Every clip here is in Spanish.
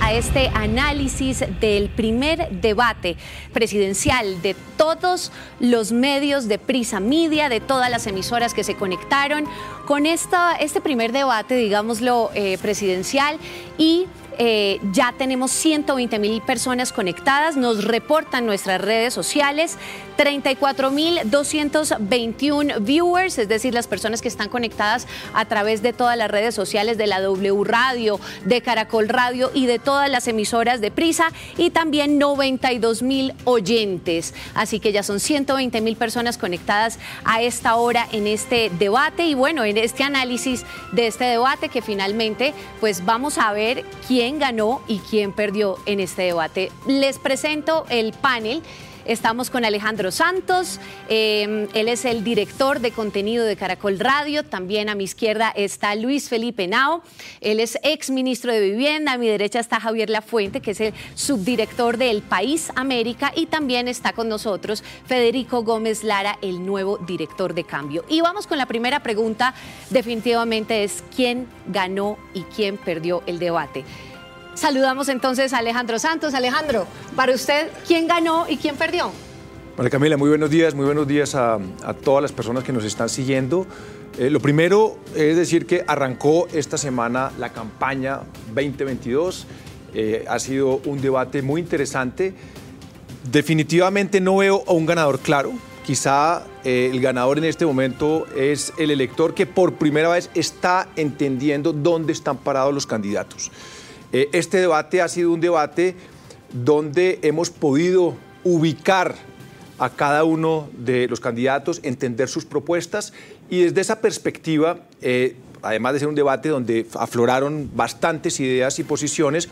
a este análisis del primer debate presidencial de todos los medios de Prisa Media, de todas las emisoras que se conectaron con esta, este primer debate, digámoslo, eh, presidencial. Y eh, ya tenemos 120 mil personas conectadas, nos reportan nuestras redes sociales, 34 mil 221 viewers, es decir, las personas que están conectadas a través de todas las redes sociales de la W Radio, de Caracol Radio y de todas las emisoras de Prisa y también 92 mil oyentes. Así que ya son 120 mil personas conectadas a esta hora en este debate y bueno, en este análisis de este debate que finalmente pues vamos a ver quién ganó y quién perdió en este debate. Les presento el panel. Estamos con Alejandro Santos, em, él es el director de contenido de Caracol Radio. También a mi izquierda está Luis Felipe Nao, él es ex ministro de Vivienda. A mi derecha está Javier Lafuente, que es el subdirector de El País América. Y también está con nosotros Federico Gómez Lara, el nuevo director de Cambio. Y vamos con la primera pregunta, definitivamente es quién ganó y quién perdió el debate. Saludamos entonces a Alejandro Santos. Alejandro, para usted, ¿quién ganó y quién perdió? María Camila, muy buenos días, muy buenos días a, todas las personas que nos están siguiendo. Eh, lo primero es decir que arrancó esta semana la campaña 2022. Eh, ha sido un debate muy interesante. Definitivamente no veo a un ganador claro. Quizá eh, el ganador en este momento es el elector que por primera vez está entendiendo dónde están parados los candidatos. Eh, este debate ha sido un debate donde hemos podido ubicar a cada uno de los candidatos, entender sus propuestas y desde esa perspectiva, eh, además de ser un debate donde afloraron bastantes ideas y posiciones,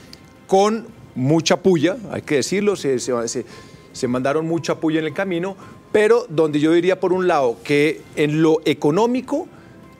con mucha puya, hay que decirlo, se, se mandaron mucha puya en el camino, pero donde yo diría por un lado que en lo económico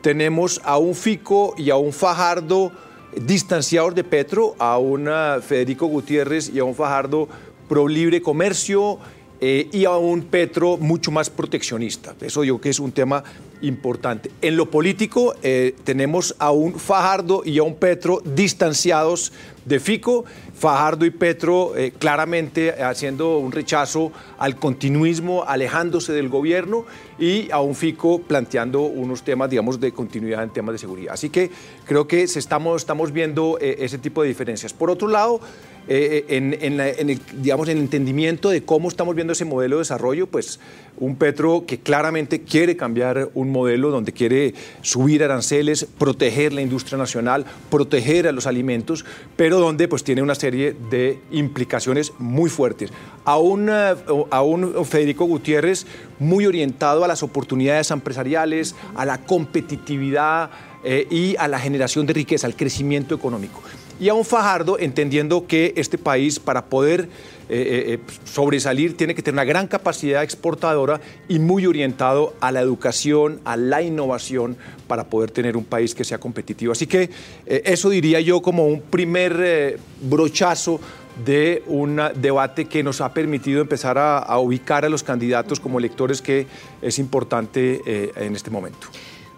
tenemos a un Fico y a un Fajardo distanciados de Petro, a un Federico Gutiérrez y a un Fajardo pro libre comercio eh, y a un Petro mucho más proteccionista. Eso creo que es un tema importante. En lo político eh, tenemos a un Fajardo y a un Petro distanciados de Fico, Fajardo y Petro eh, claramente haciendo un rechazo al continuismo, alejándose del gobierno y a un Fico planteando unos temas, digamos, de continuidad en temas de seguridad. Así que creo que se estamos, estamos viendo ese tipo de diferencias. Por otro lado, eh, en, el, digamos, el entendimiento de cómo estamos viendo ese modelo de desarrollo, pues un Petro que claramente quiere cambiar un modelo donde quiere subir aranceles, proteger la industria nacional, proteger a los alimentos, pero donde pues tiene una serie de implicaciones muy fuertes. A un, a un Federico Gutiérrez muy orientado a las oportunidades empresariales, a la competitividad eh, y a la generación de riqueza, al crecimiento económico y a un Fajardo entendiendo que este país para poder eh, eh, eh, sobresalir tiene que tener una gran capacidad exportadora y muy orientado a la educación, a la innovación para poder tener un país que sea competitivo. Así que eso diría yo como un primer brochazo de un debate que nos ha permitido empezar a, a, ubicar a los candidatos como electores que es importante en este momento.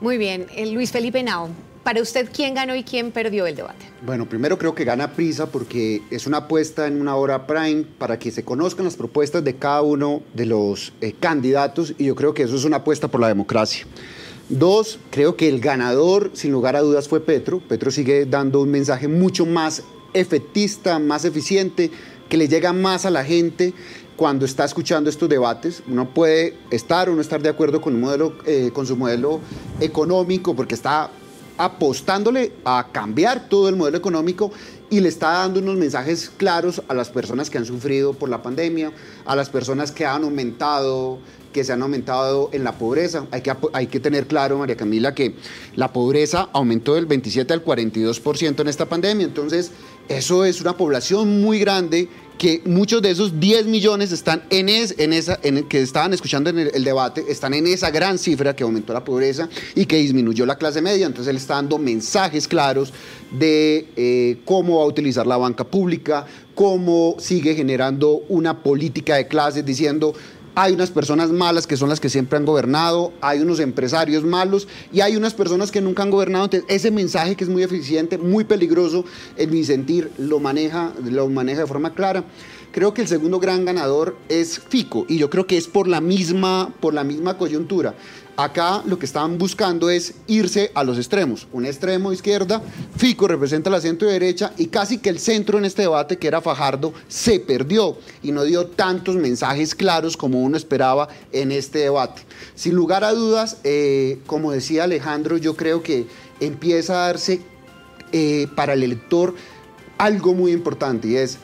Muy bien, Luis Felipe Nao. Para usted, ¿quién ganó y quién perdió el debate? Bueno, primero creo que gana prisa porque es una apuesta en una hora prime para que se conozcan las propuestas de cada uno de los eh, candidatos y yo creo que eso es una apuesta por la democracia. Dos, creo que el ganador, sin lugar a dudas, fue Petro. Petro sigue dando un mensaje mucho más efectista, más eficiente, que le llega más a la gente cuando está escuchando estos debates. Uno puede estar o no estar de acuerdo con, un modelo, eh, con su modelo económico porque está apostándole a cambiar todo el modelo económico y le está dando unos mensajes claros a las personas que han sufrido por la pandemia, a las personas que han aumentado que se han aumentado en la pobreza. Hay que, hay que tener claro, María Camila, que la pobreza aumentó del 27 al 42% en esta pandemia. Entonces, eso es una población muy grande que muchos de esos 10 millones están en, en esa, en que estaban escuchando en el, debate, están en esa gran cifra que aumentó la pobreza y que disminuyó la clase media. Entonces él está dando mensajes claros de eh, cómo va a utilizar la banca pública, cómo sigue generando una política de clases, diciendo hay unas personas malas que son las que siempre han gobernado, hay unos empresarios malos y hay unas personas que nunca han gobernado. Ese mensaje que es muy eficiente, muy peligroso, en mi sentir, lo maneja, lo maneja de forma clara. Creo que el segundo gran ganador es Fico y yo creo que es por la misma, por la misma coyuntura. Acá lo que estaban buscando es irse a los extremos. Un extremo izquierda, Fico representa la centro derecha y casi que el centro en este debate, que era Fajardo, se perdió y no dio tantos mensajes claros como uno esperaba en este debate. Sin lugar a dudas, eh, como decía Alejandro, yo creo que empieza a darse eh, para el elector algo muy importante y es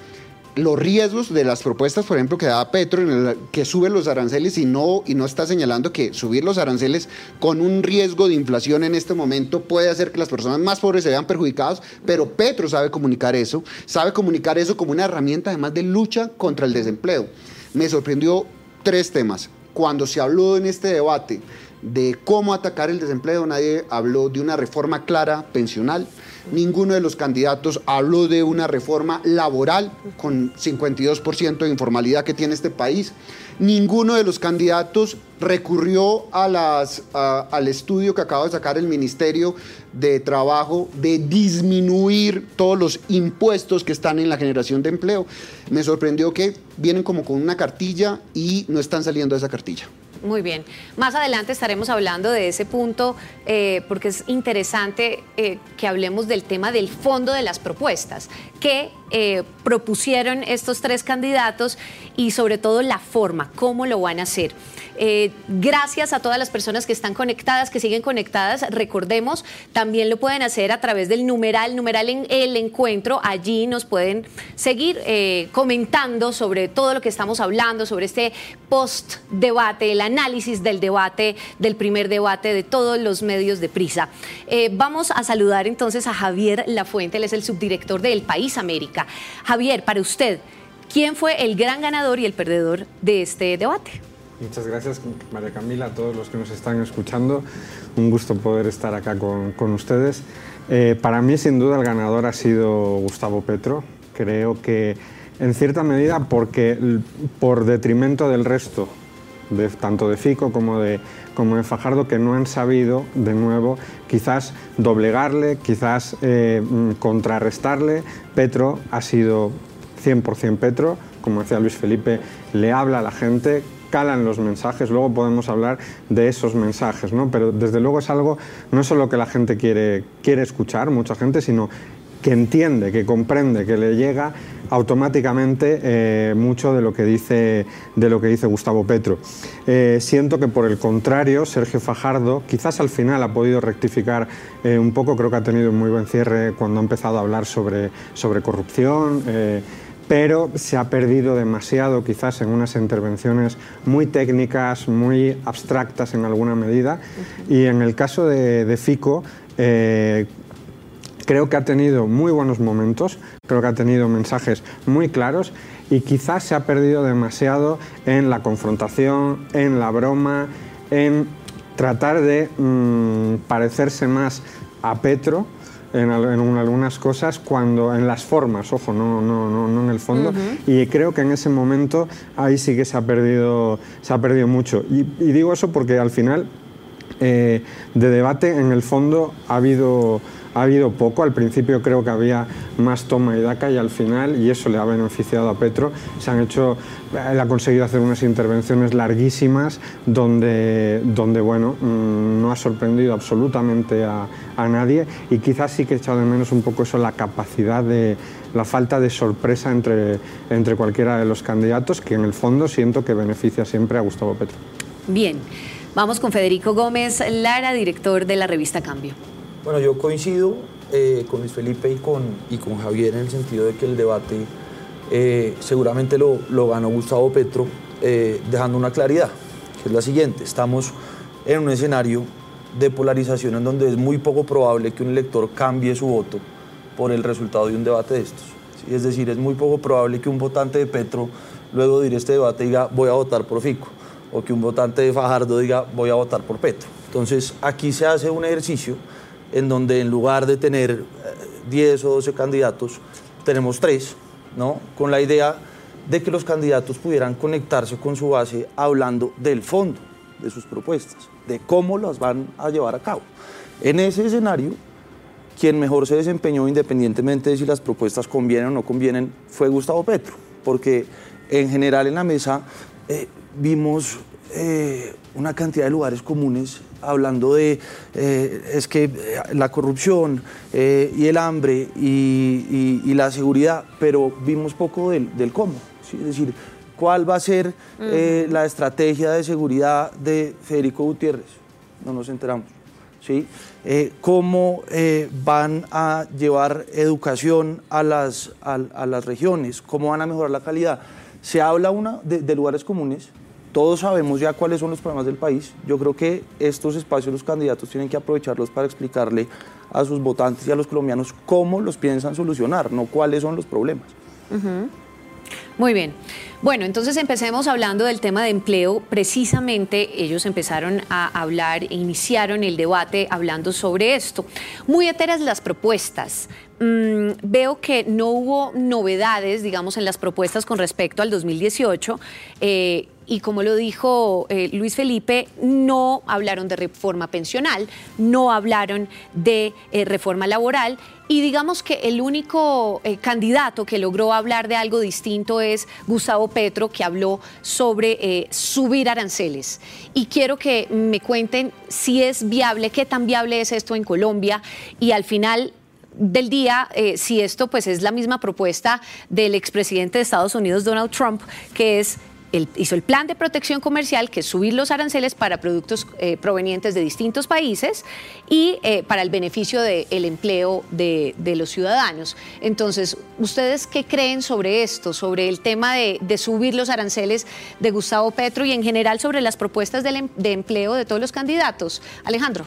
los riesgos de las propuestas, por ejemplo, que da Petro, que sube los aranceles y no, y no está señalando que subir los aranceles con un riesgo de inflación en este momento puede hacer que las personas más pobres se vean perjudicadas, pero Petro sabe comunicar eso, sabe comunicar eso como una herramienta además de lucha contra el desempleo. Me sorprendió tres temas. Cuando se habló en este debate de cómo atacar el desempleo, nadie habló de una reforma clara pensional Ninguno de los candidatos habló de una reforma laboral con 52% de informalidad que tiene este país. Ninguno de los candidatos recurrió al estudio que acaba de sacar el Ministerio de Trabajo de disminuir todos los impuestos que están en la generación de empleo. Me sorprendió que vienen como con una cartilla y no están saliendo de esa cartilla. Muy bien. Más adelante estaremos hablando de ese punto eh, porque es interesante eh, que hablemos del tema del fondo de las propuestas que eh, propusieron estos tres candidatos y sobre todo la forma, cómo lo van a hacer. Eh, gracias a todas las personas que están conectadas, que siguen conectadas. Recordemos, también lo pueden hacer a través del numeral, numeral en el encuentro. Allí nos pueden seguir eh, comentando sobre todo lo que estamos hablando, sobre este post-debate, el análisis del debate, del primer debate de todos los medios de prisa. Vamos a saludar entonces a Javier Lafuente, él es el subdirector de El País América. Javier, para usted, ¿quién fue el gran ganador y el perdedor de este debate? Muchas gracias, María Camila, a todos los que nos están escuchando. Un gusto poder estar acá con, ustedes. Eh, para mí, sin duda, el ganador ha sido Gustavo Petro. Creo que, en cierta medida, porque por detrimento del resto, tanto de Fico como de, como de Fajardo, que no han sabido, de nuevo, quizás doblegarle, quizás eh, mm, contrarrestarle. Petro ha sido 100% Petro, como decía Luis Felipe, le habla a la gente, calan los mensajes, luego podemos hablar de esos mensajes, ¿no? Pero desde luego es algo, no solo que la gente quiere, quiere escuchar, mucha gente, sino que entiende, que comprende, que le llega automáticamente eh, mucho de lo que dice de lo que dice Gustavo Petro. Eh, siento que por el contrario Sergio Fajardo quizás al final ha podido rectificar eh, un poco, creo que ha tenido un muy buen cierre cuando ha empezado a hablar sobre, sobre corrupción pero se ha perdido demasiado quizás en unas intervenciones muy técnicas, muy abstractas en alguna medida. Y en el caso de, Fico, eh, creo que ha tenido muy buenos momentos, creo que ha tenido mensajes muy claros y quizás se ha perdido demasiado en la confrontación, en la broma, en tratar de mm, parecerse más a Petro en, algunas cosas cuando en las formas, ojo, no, no, no, no en el fondo. Y creo que en ese momento ahí sí que se ha perdido, se ha perdido mucho. Y, digo eso porque al final eh, de debate en el fondo ha habido ha habido poco. Al principio creo que había más toma y daca y al final, y eso le ha beneficiado a Petro, se han hecho, él ha conseguido hacer unas intervenciones larguísimas donde, donde bueno, mm, no ha sorprendido absolutamente a, a nadie y quizás sí que he echado de menos un poco eso, la capacidad de la falta de sorpresa entre, entre cualquiera de los candidatos, que en el fondo siento que beneficia siempre a Gustavo Petro. Bien, vamos con Federico Gómez Lara, director de la revista Cambio. Bueno, yo coincido eh, con Luis Felipe y con, y con Javier en el sentido de que el debate eh, seguramente lo, lo, ganó Gustavo Petro, eh, dejando una claridad, que es la siguiente. Estamos en un escenario de polarización en donde es muy poco probable que un elector cambie su voto por el resultado de un debate de estos. Es decir, es muy poco probable que un votante de Petro, luego de ir a este debate, diga voy a votar por Fico, o que un votante de Fajardo diga voy a votar por Petro. Entonces, aquí se hace un ejercicio en donde en lugar de tener 10 eh, o 12 candidatos, tenemos tres, ¿no? Con la idea de que los candidatos pudieran conectarse con su base hablando del fondo de sus propuestas, de cómo las van a llevar a cabo. En ese escenario, quien mejor se desempeñó independientemente de si las propuestas convienen o no convienen fue Gustavo Petro, porque en general en la mesa eh, vimos eh, una cantidad de lugares comunes hablando de eh, es que la corrupción y el hambre y, la seguridad, pero vimos poco del, del cómo. Es decir, cuál va a ser la estrategia de seguridad de Federico Gutiérrez. No nos enteramos. ¿sí? Eh, cómo eh, van a llevar educación a las, a, las regiones, cómo van a mejorar la calidad. Se habla una de, lugares comunes, todos sabemos ya cuáles son los problemas del país. Yo creo que estos espacios los candidatos tienen que aprovecharlos para explicarle a sus votantes y a los colombianos cómo los piensan solucionar, no cuáles son los problemas. Muy bien. Bueno, entonces empecemos hablando del tema de empleo. Precisamente ellos empezaron a hablar e iniciaron el debate hablando sobre esto. Muy enteras las propuestas. Mm, veo que no hubo novedades, digamos, en las propuestas con respecto al 2018 y como lo dijo eh, Luis Felipe, no hablaron de reforma pensional, no hablaron de eh, reforma laboral y digamos que el único eh, candidato que logró hablar de algo distinto es Gustavo Petro, que habló sobre subir aranceles. Y quiero que me cuenten si es viable, qué tan viable es esto en Colombia y al final del día, si esto pues es la misma propuesta del expresidente de Estados Unidos, Donald Trump, que es hizo el plan de protección comercial, que es subir los aranceles para productos eh, provenientes de distintos países y eh, para el beneficio del empleo de, los ciudadanos. Entonces, ¿ustedes qué creen sobre esto, sobre el tema de, subir los aranceles de Gustavo Petro y en general sobre las propuestas de, em, empleo de todos los candidatos? Alejandro.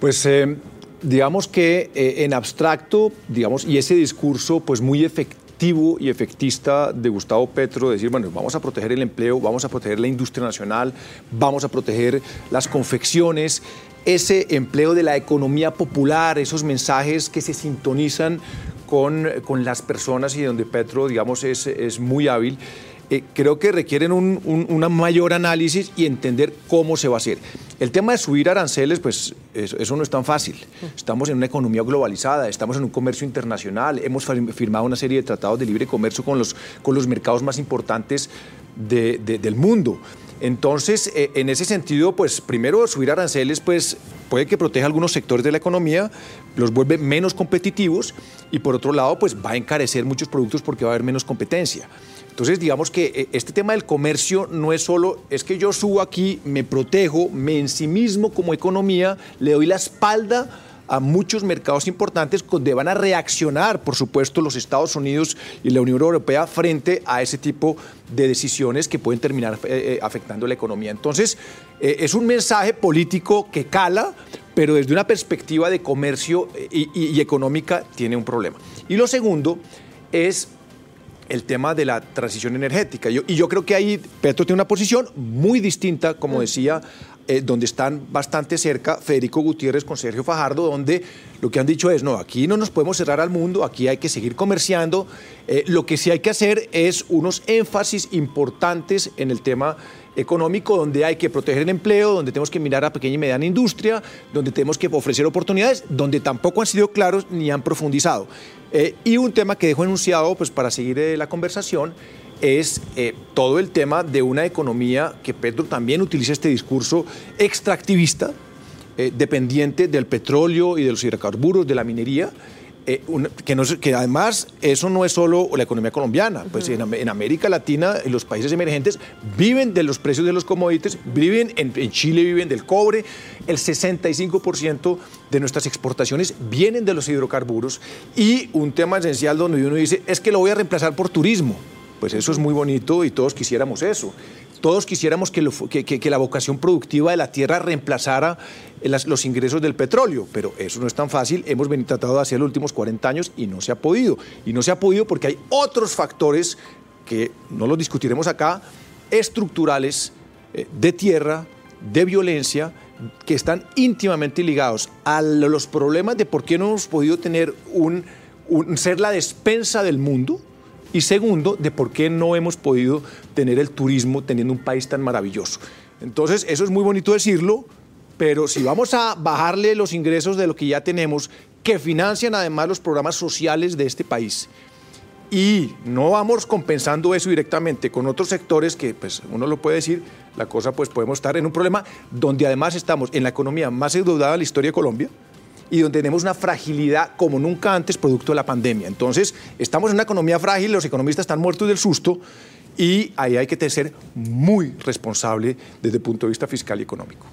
Pues eh, digamos que en abstracto, digamos, y ese discurso pues muy efectivo y efectista de Gustavo Petro, decir, bueno, vamos a proteger el empleo, vamos a proteger la industria nacional, vamos a proteger las confecciones, ese empleo de la economía popular, esos mensajes que se sintonizan con, con las personas y donde Petro, digamos, es, es muy hábil. Eh, creo que requieren un, un mayor análisis y entender cómo se va a hacer. El tema de subir aranceles, pues eso, no es tan fácil. Estamos en una economía globalizada, estamos en un comercio internacional, hemos firmado una serie de tratados de libre comercio con los, con los mercados más importantes del mundo. Entonces, eh, en ese sentido, pues primero subir aranceles, pues puede que proteja algunos sectores de la economía, los vuelve menos competitivos y por otro lado, pues va a encarecer muchos productos porque va a haber menos competencia. Entonces, digamos que eh, este tema del comercio no es solo, es que yo subo aquí, me protejo, me en sí mismo como economía, le doy la espalda a muchos mercados importantes donde van a reaccionar, por supuesto, los Estados Unidos y la Unión Europea frente a ese tipo de decisiones que pueden terminar eh, eh, afectando la economía. Entonces, es un mensaje político que cala, pero desde una perspectiva de comercio y económica tiene un problema. Y lo segundo es el tema de la transición energética. y yo creo que ahí Petro tiene una posición muy distinta, como mm. decía, eh, donde están bastante cerca Federico Gutiérrez con Sergio Fajardo, donde lo que han dicho es, no, aquí no nos podemos cerrar al mundo, aquí hay que seguir comerciando. Eh, lo que sí hay que hacer es unos énfasis importantes en el tema económico, donde hay que proteger el empleo, donde tenemos que mirar a pequeña y mediana industria, donde tenemos que ofrecer oportunidades, donde tampoco han sido claros ni han profundizado. Eh, y un tema que dejo enunciado, pues para seguir eh, la conversación, es eh, todo el tema de una economía que Petro también utiliza este discurso extractivista, dependiente del petróleo y de los hidrocarburos, de la minería, eh, que, no, que, además eso no es solo la economía colombiana, pues en, América Latina, en los países emergentes, viven de los precios de los commodities, viven en, Chile viven del cobre, el 65% de nuestras exportaciones vienen de los hidrocarburos y un tema esencial donde uno dice, es que lo voy a reemplazar por turismo. Pues eso es muy bonito y todos quisiéramos eso. Todos quisiéramos que, la vocación productiva de la tierra reemplazara los ingresos del petróleo, pero eso no es tan fácil. Hemos venido tratado de los últimos 40 años y no se ha podido. Y no se ha podido porque hay otros factores que no los discutiremos acá, estructurales, eh, de tierra, de violencia, que están íntimamente ligados a los problemas de por qué no hemos podido tener un ser la despensa del mundo Y segundo, de por qué no hemos podido tener el turismo teniendo un país tan maravilloso. Entonces, eso es muy bonito decirlo, pero si vamos a bajarle los ingresos de lo que ya tenemos, que financian además los programas sociales de este país, y no vamos compensando eso directamente con otros sectores que, pues, uno lo puede decir, la cosa, pues, podemos estar en un problema donde además estamos en la economía más endeudada de la historia de Colombia y donde tenemos una fragilidad como nunca antes producto de la pandemia. Entonces, estamos en una economía frágil, los economistas están muertos del susto y ahí hay que ser muy responsable desde el punto de vista fiscal y económico.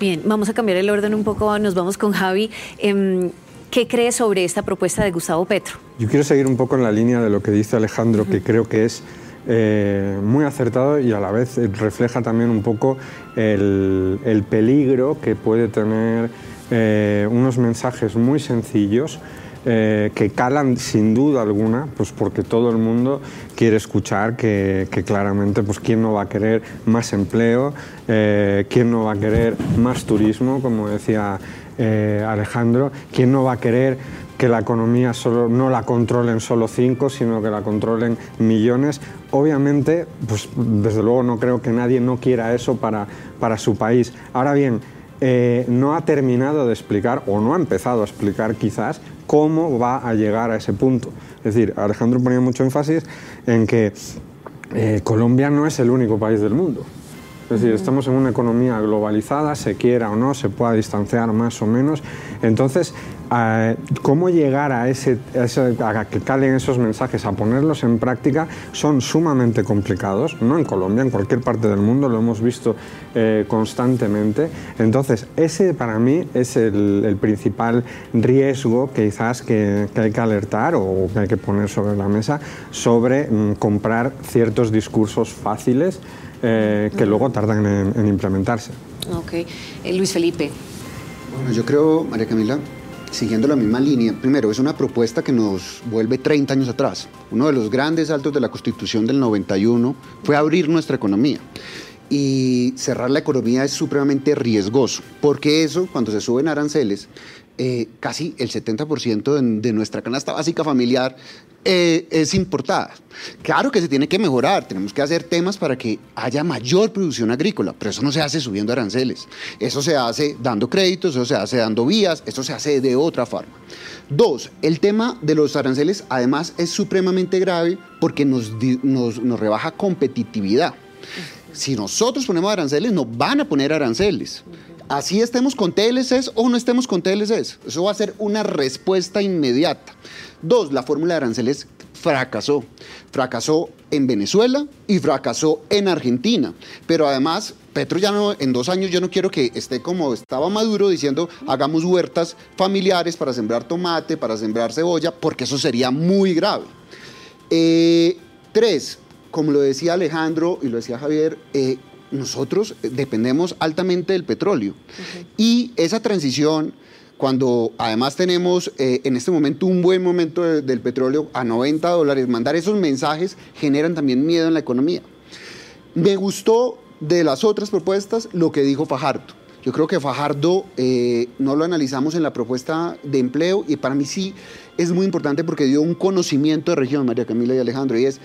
Bien, vamos a cambiar el orden un poco, nos vamos con Javi. Em, ¿Qué cree sobre esta propuesta de Gustavo Petro? Yo quiero seguir un poco en la línea de lo que dice Alejandro, que creo que es eh, muy acertado y a la vez refleja también un poco el, peligro que puede tener eh, unos mensajes muy sencillos eh, que calan sin duda alguna, pues porque todo el mundo quiere escuchar que, claramente, pues quién no va a querer más empleo, eh, quién no va a querer más turismo, como decía eh, Alejandro, quién no va a querer que la economía solo, no la controlen solo cinco, sino que la controlen millones. Obviamente, pues desde luego no creo que nadie no quiera eso para, para su país. Ahora bien, no ha terminado de explicar o no ha empezado a explicar quizás cómo va a llegar a ese punto. Es decir, Alejandro ponía mucho énfasis en que eh, Colombia no es el único país del mundo. Es decir, estamos en una economía globalizada, se quiera o no, se pueda distanciar más o menos. Entonces, cómo llegar a, ese, a, que calen esos mensajes, a ponerlos en práctica, son sumamente complicados, no en Colombia, en cualquier parte del mundo, lo hemos visto eh, constantemente. Entonces, ese para mí es el, principal riesgo quizás que, hay que alertar o que hay que poner sobre la mesa sobre mm, comprar ciertos discursos fáciles eh, que luego tardan en, implementarse. Ok. Eh, Luis Felipe. Bueno, yo creo, María Camila, siguiendo la misma línea, primero, es una propuesta que nos vuelve 30 años atrás. Uno de los grandes saltos de la Constitución del 91 fue abrir nuestra economía. Y cerrar la economía es supremamente riesgoso, porque eso, cuando se suben aranceles, eh, casi el 70% de, de, nuestra canasta básica familiar eh, es importada. Claro que se tiene que mejorar, tenemos que hacer temas para que haya mayor producción agrícola, pero eso no se hace subiendo aranceles, eso se hace dando créditos, eso se hace dando vías, eso se hace de otra forma. Dos, el tema de los aranceles además es supremamente grave porque nos, nos, nos rebaja competitividad. Si nosotros ponemos aranceles, nos van a poner aranceles así estemos con TLCs o no estemos con TLCs. Eso va a ser una respuesta inmediata. Dos, la fórmula de aranceles fracasó. Fracasó en Venezuela y fracasó en Argentina. Pero además, Petro ya no, en dos años yo no quiero que esté como estaba Maduro diciendo hagamos huertas familiares para sembrar tomate, para sembrar cebolla, porque eso sería muy grave. Eh, tres, como lo decía Alejandro y lo decía Javier, eh, nosotros dependemos altamente del petróleo. Y esa transición, cuando además tenemos eh, en este momento un buen momento del petróleo a 90 dólares, mandar esos mensajes generan también miedo en la economía. Me gustó de las otras propuestas lo que dijo Fajardo. Yo creo que Fajardo eh, no lo analizamos en la propuesta de empleo y para mí sí es muy importante porque dio un conocimiento de región, María Camila y Alejandro, y es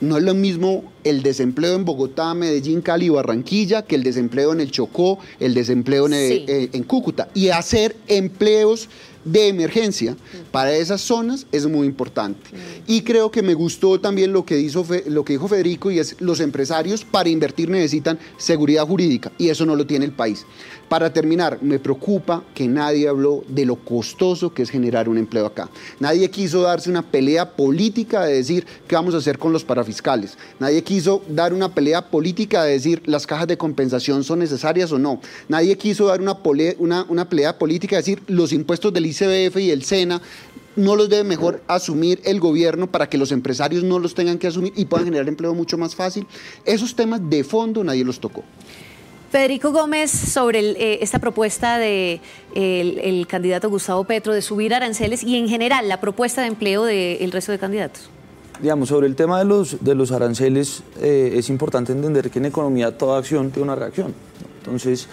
no es lo mismo el desempleo en Bogotá, Medellín, Cali, Barranquilla que el desempleo en el Chocó, el desempleo en, eh, en Cúcuta. Y hacer empleos de emergencia para esas zonas es muy importante. Y creo que me gustó también lo que, hizo, lo que dijo Federico y es los empresarios para invertir necesitan seguridad jurídica y eso no lo tiene el país. Para terminar, me preocupa que nadie habló de lo costoso que es generar un empleo acá. Nadie quiso darse una pelea política de decir qué vamos a hacer con los parafiscales. Nadie quiso dar una pelea política de decir las cajas de compensación son necesarias o no. Nadie quiso dar una, una, una pelea política de decir los impuestos del ICBF y el SENA no los debe mejor asumir el gobierno para que los empresarios no los tengan que asumir y puedan generar empleo mucho más fácil. Esos temas de fondo nadie los tocó. Federico Gómez, sobre eh, esta propuesta del de el, candidato Gustavo Petro de subir aranceles y en general la propuesta de empleo del resto de candidatos. Digamos, sobre el tema de los, de los aranceles, eh, es importante entender que en economía toda acción tiene una reacción. Entonces,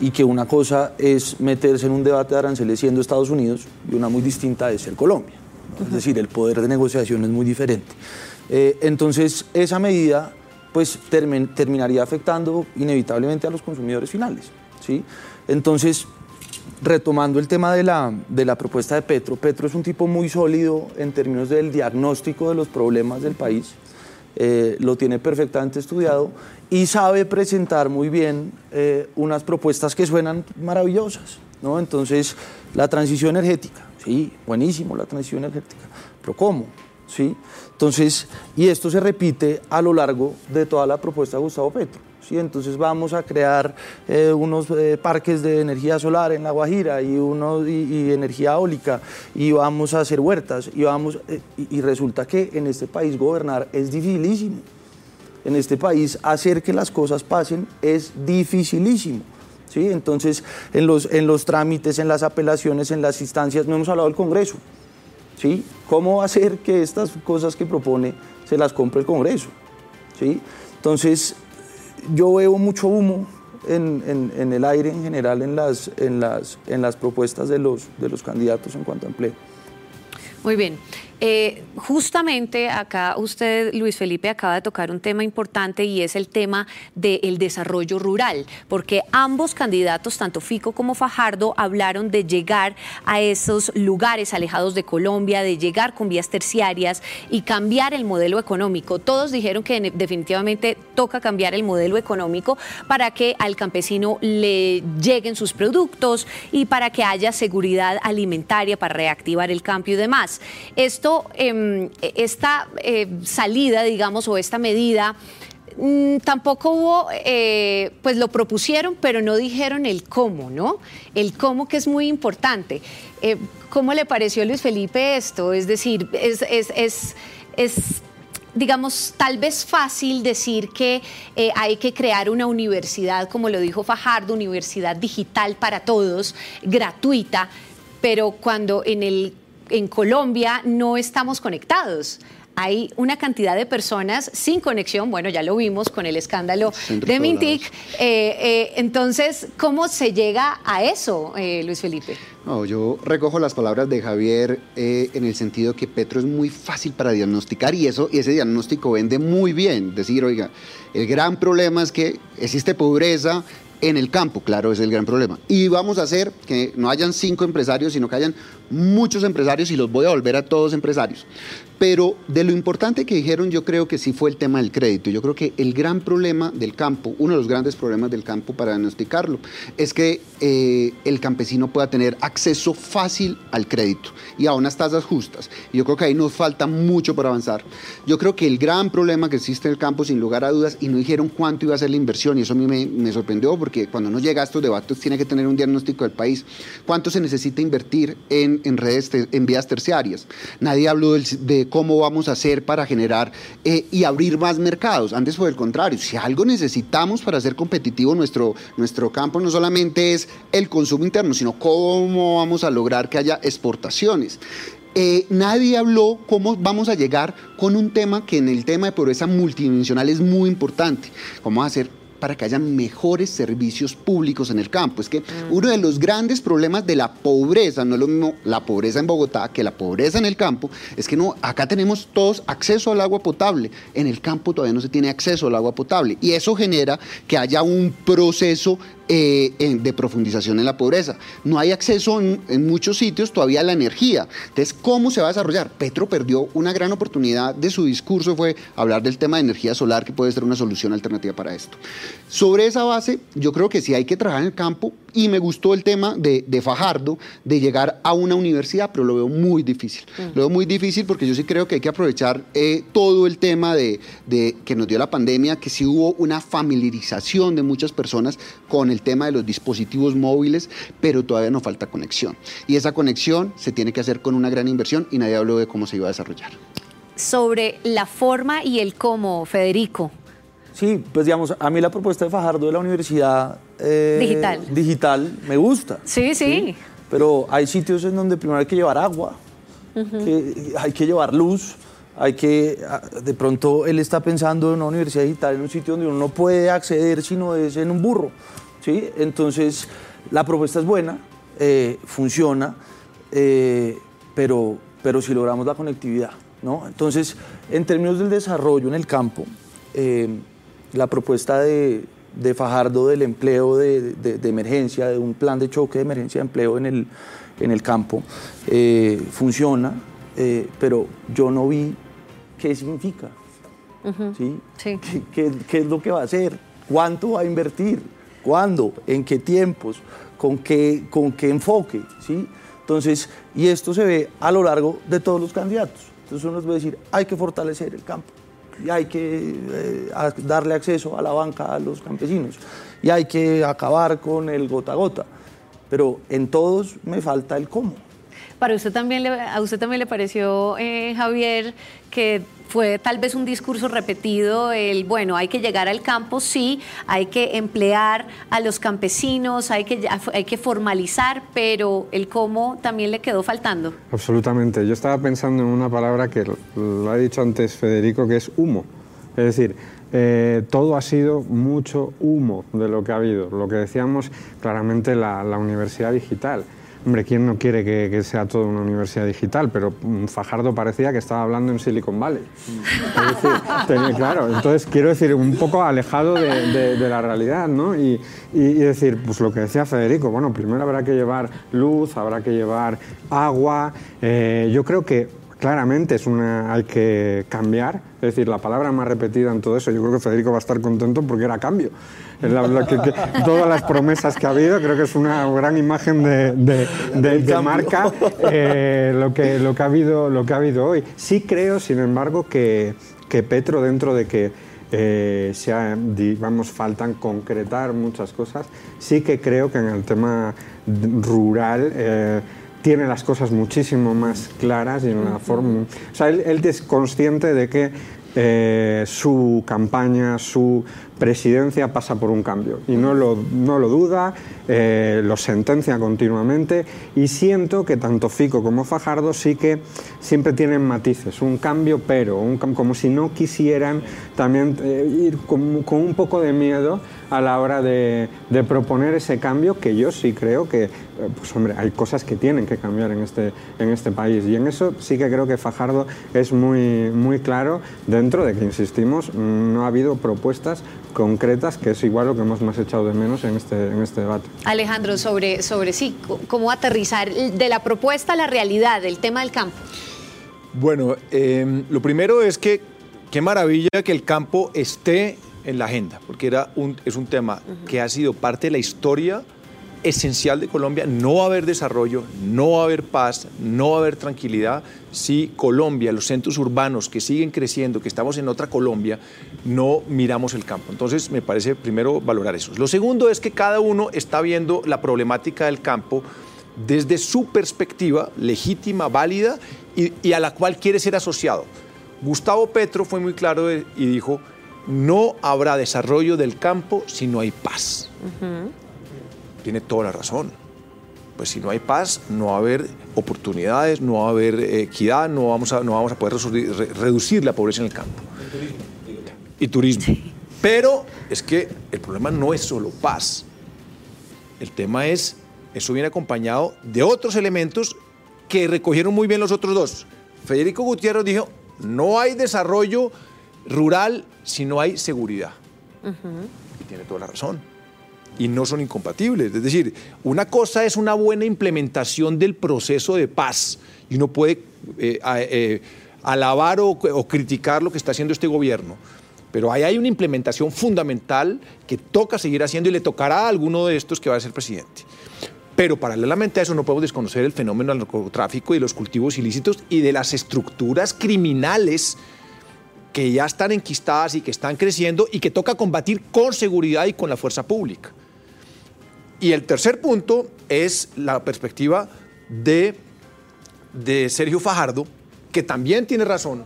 y que una cosa es meterse en un debate de aranceles siendo Estados Unidos y una muy distinta es ser Colombia. Es decir, el poder de negociación es muy diferente. Eh, entonces, esa medida pues terminaría afectando inevitablemente a los consumidores finales. ¿sí? Entonces, retomando el tema de la, de la propuesta de Petro, Petro es un tipo muy sólido en términos del diagnóstico de los problemas del país, eh, lo tiene perfectamente estudiado y sabe presentar muy bien eh, unas propuestas que suenan maravillosas. ¿no? Entonces, la transición energética, sí, buenísimo la transición energética, pero ¿cómo? ¿Sí? Entonces, y esto se repite a lo largo de toda la propuesta de Gustavo Petro. ¿sí? Entonces vamos a crear eh, unos eh, parques de energía solar en La Guajira y, uno, y, energía eólica y vamos a hacer huertas y, vamos, eh, y, resulta que en este país gobernar es dificilísimo. En este país hacer que las cosas pasen es dificilísimo. ¿sí? Entonces, en los, en los trámites, en las apelaciones, en las instancias, no hemos hablado del Congreso. ¿Sí? ¿Cómo hacer que estas cosas que propone se las compre el Congreso? ¿sí? Entonces, yo veo mucho humo en, el aire en general en las, propuestas de los candidatos en cuanto a empleo. Muy bien. Eh, justamente acá usted, Luis Felipe, acaba de tocar un tema importante y es el tema del desarrollo rural, porque ambos candidatos, tanto Fico como Fajardo, hablaron de llegar a esos lugares alejados de Colombia, de llegar con vías terciarias y cambiar el modelo económico. Todos dijeron que definitivamente toca cambiar el modelo económico para que al campesino le lleguen sus productos y para que haya seguridad alimentaria para reactivar el cambio y demás. Esto Em, esta eh, salida, digamos, o esta medida, mm, tampoco hubo, eh, pues lo propusieron, pero no dijeron el cómo, ¿no? El cómo que es muy importante. Eh, ¿Cómo le pareció a Luis Felipe esto? Es decir, es, es, digamos, tal vez fácil decir que hay que crear una universidad, como lo dijo Fajardo, universidad digital para todos, gratuita, pero cuando en el en Colombia no estamos conectados hay una cantidad de personas sin conexión, bueno, ya lo vimos con el escándalo de Mintic. Eh, eh, entonces, ¿cómo se llega a eso, eh, Luis Felipe? No, yo recojo las palabras de Javier en el sentido que Petro es muy fácil para diagnosticar y eso y ese diagnóstico vende muy bien. Decir, oiga, el gran problema es que existe pobreza, en el campo, claro, es el gran problema. Y vamos a hacer que no hayan cinco empresarios, sino que hayan muchos empresarios y los voy a volver a todos empresarios. Pero de lo importante que dijeron, yo creo que sí fue el tema del crédito. Yo creo que el gran problema del campo, uno de los grandes problemas del campo para diagnosticarlo, es que eh, el campesino pueda tener acceso fácil al crédito y a unas tasas justas. Yo creo que ahí nos falta mucho para avanzar. Yo creo que el gran problema que existe en el campo, sin lugar a dudas, y no dijeron cuánto iba a ser la inversión, y eso a mí me, me sorprendió porque cuando uno llega a estos debates tiene que tener un diagnóstico del país. ¿Cuánto se necesita invertir en en redes, en vías terciarias. Nadie habló de cómo vamos a hacer para generar eh, y abrir más mercados. Antes fue el contrario. Si algo necesitamos para ser competitivo nuestro, nuestro campo no solamente es el consumo interno, sino cómo vamos a lograr que haya exportaciones. Eh, nadie habló cómo vamos a llegar con un tema que en el tema de pobreza multidimensional es muy importante. Cómo hacer para que haya mejores servicios públicos en el campo. Es que uno de los grandes problemas de la pobreza, no es lo mismo la pobreza en Bogotá que la pobreza en el campo, es que no, acá tenemos todos acceso al agua potable, en el campo todavía no se tiene acceso al agua potable. Y eso genera que haya un proceso eh, de profundización en la pobreza. No hay acceso en, muchos sitios todavía a la energía. Entonces, ¿cómo se va a desarrollar? Petro perdió una gran oportunidad de su discurso, fue hablar del tema de energía solar, que puede ser una solución alternativa para esto. Sobre esa base, yo creo que sí hay que trabajar en el campo y me gustó el tema de, Fajardo, de llegar a una universidad, pero lo veo muy difícil. Lo veo muy difícil porque yo sí creo que hay que aprovechar eh, todo el tema de, de, que nos dio la pandemia, que sí hubo una familiarización de muchas personas con el tema de los dispositivos móviles, pero todavía nos falta conexión. Y esa conexión se tiene que hacer con una gran inversión y nadie habló de cómo se iba a desarrollar. Sobre la forma y el cómo, Federico. Sí, pues digamos, a mí la propuesta de Fajardo de la universidad eh, digital. digital me gusta. Sí, sí, Pero hay sitios en donde primero hay que llevar agua, hay que llevar luz, hay que, de pronto él está pensando en una universidad digital en un sitio donde uno no puede acceder si no es en un burro. ¿sí? Entonces, la propuesta es buena, eh, funciona, eh, pero, pero si logramos la conectividad, ¿no? Entonces, en términos del desarrollo en el campo, eh, la propuesta de, de, Fajardo del empleo de, de, emergencia, de un plan de choque de emergencia de empleo en el, en el campo, eh, funciona, eh, pero yo no vi qué significa. ¿sí? Sí. ¿Qué, ¿Qué, es lo que va a hacer? ¿Cuánto va a invertir? ¿Cuándo? ¿En qué tiempos? ¿Con qué, con qué enfoque? ¿sí? Entonces, y esto se ve a lo largo de todos los candidatos. Entonces uno les va a decir, hay que fortalecer el campo y hay que eh, darle acceso a la banca a los campesinos y hay que acabar con el gota a gota. Pero en todos me falta el cómo. Para usted también le, a usted también le pareció, eh, Javier, que fue tal vez un discurso repetido, el, bueno, hay que llegar al campo, sí, hay que emplear a los campesinos, hay que, hay que formalizar, pero el cómo también le quedó faltando. Absolutamente. Yo estaba pensando en una palabra que lo ha dicho antes Federico, que es humo. Es decir, eh, todo ha sido mucho humo de lo que ha habido. Lo que decíamos claramente la, la universidad digital. Hombre, ¿quién no quiere que, sea toda una universidad digital? Pero mm, Fajardo parecía que estaba hablando en Silicon Valley. Es decir, claro, entonces quiero decir, un poco alejado de, la realidad, ¿no? Y, decir, pues lo que decía Federico, bueno, primero habrá que llevar luz, habrá que llevar agua. Eh, yo creo que claramente es una, hay que cambiar. Es decir, la palabra más repetida en todo eso, yo creo que Federico va a estar contento porque era cambio todas las promesas que ha habido, creo que es una gran imagen de, de, marca eh, lo, que, lo, que ha habido, lo que ha habido hoy. Sí creo, sin embargo, que, que Petro, dentro de que eh, sea, digamos, faltan concretar muchas cosas, sí que creo que en el tema rural... Eh, tiene las cosas muchísimo más claras y en una forma... O sea, él, él es consciente de que eh, su campaña, su presidencia pasa por un cambio y no lo, no lo duda, eh, lo sentencia continuamente y siento que tanto Fico como Fajardo sí que siempre tienen matices, un cambio pero, un, como si no quisieran también eh, ir con, con, un poco de miedo a la hora de, de, proponer ese cambio que yo sí creo que, pues hombre, hay cosas que tienen que cambiar en este, en este país y en eso sí que creo que Fajardo es muy, muy claro dentro de que, insistimos, no ha habido propuestas concretas, que es igual lo que hemos más echado de menos en este, en este debate. Alejandro, sobre, sobre sí, cómo aterrizar de la propuesta a la realidad, del tema del campo. Bueno, em, lo primero es que qué maravilla que el campo esté en la agenda, porque era un, es un tema que ha sido parte de la historia esencial de Colombia. No va a haber desarrollo, no va a haber paz, no va a haber tranquilidad si Colombia, los centros urbanos que siguen creciendo, que estamos en otra Colombia, no miramos el campo. Entonces, me parece primero valorar eso. Lo segundo es que cada uno está viendo la problemática del campo desde su perspectiva legítima, válida y, a la cual quiere ser asociado. Gustavo Petro fue muy claro y dijo, no habrá desarrollo del campo si no hay paz tiene toda la razón. Pues si no hay paz, no va a haber oportunidades, no va a haber equidad, no vamos a, no vamos a poder reducir la pobreza en el campo. Y turismo. Pero es que el problema no es solo paz. El tema es, eso viene acompañado de otros elementos que recogieron muy bien los otros dos. Federico Gutiérrez dijo, no hay desarrollo rural si no hay seguridad. Y tiene toda la razón y no son incompatibles. Es decir, una cosa es una buena implementación del proceso de paz y uno puede eh, eh, alabar o, criticar lo que está haciendo este gobierno. Pero ahí hay una implementación fundamental que toca seguir haciendo y le tocará a alguno de estos que va a ser presidente. Pero paralelamente a eso no podemos desconocer el fenómeno del narcotráfico y los cultivos ilícitos y de las estructuras criminales que ya están enquistadas y que están creciendo y que toca combatir con seguridad y con la fuerza pública. Y el tercer punto es la perspectiva de, de Sergio Fajardo, que también tiene razón,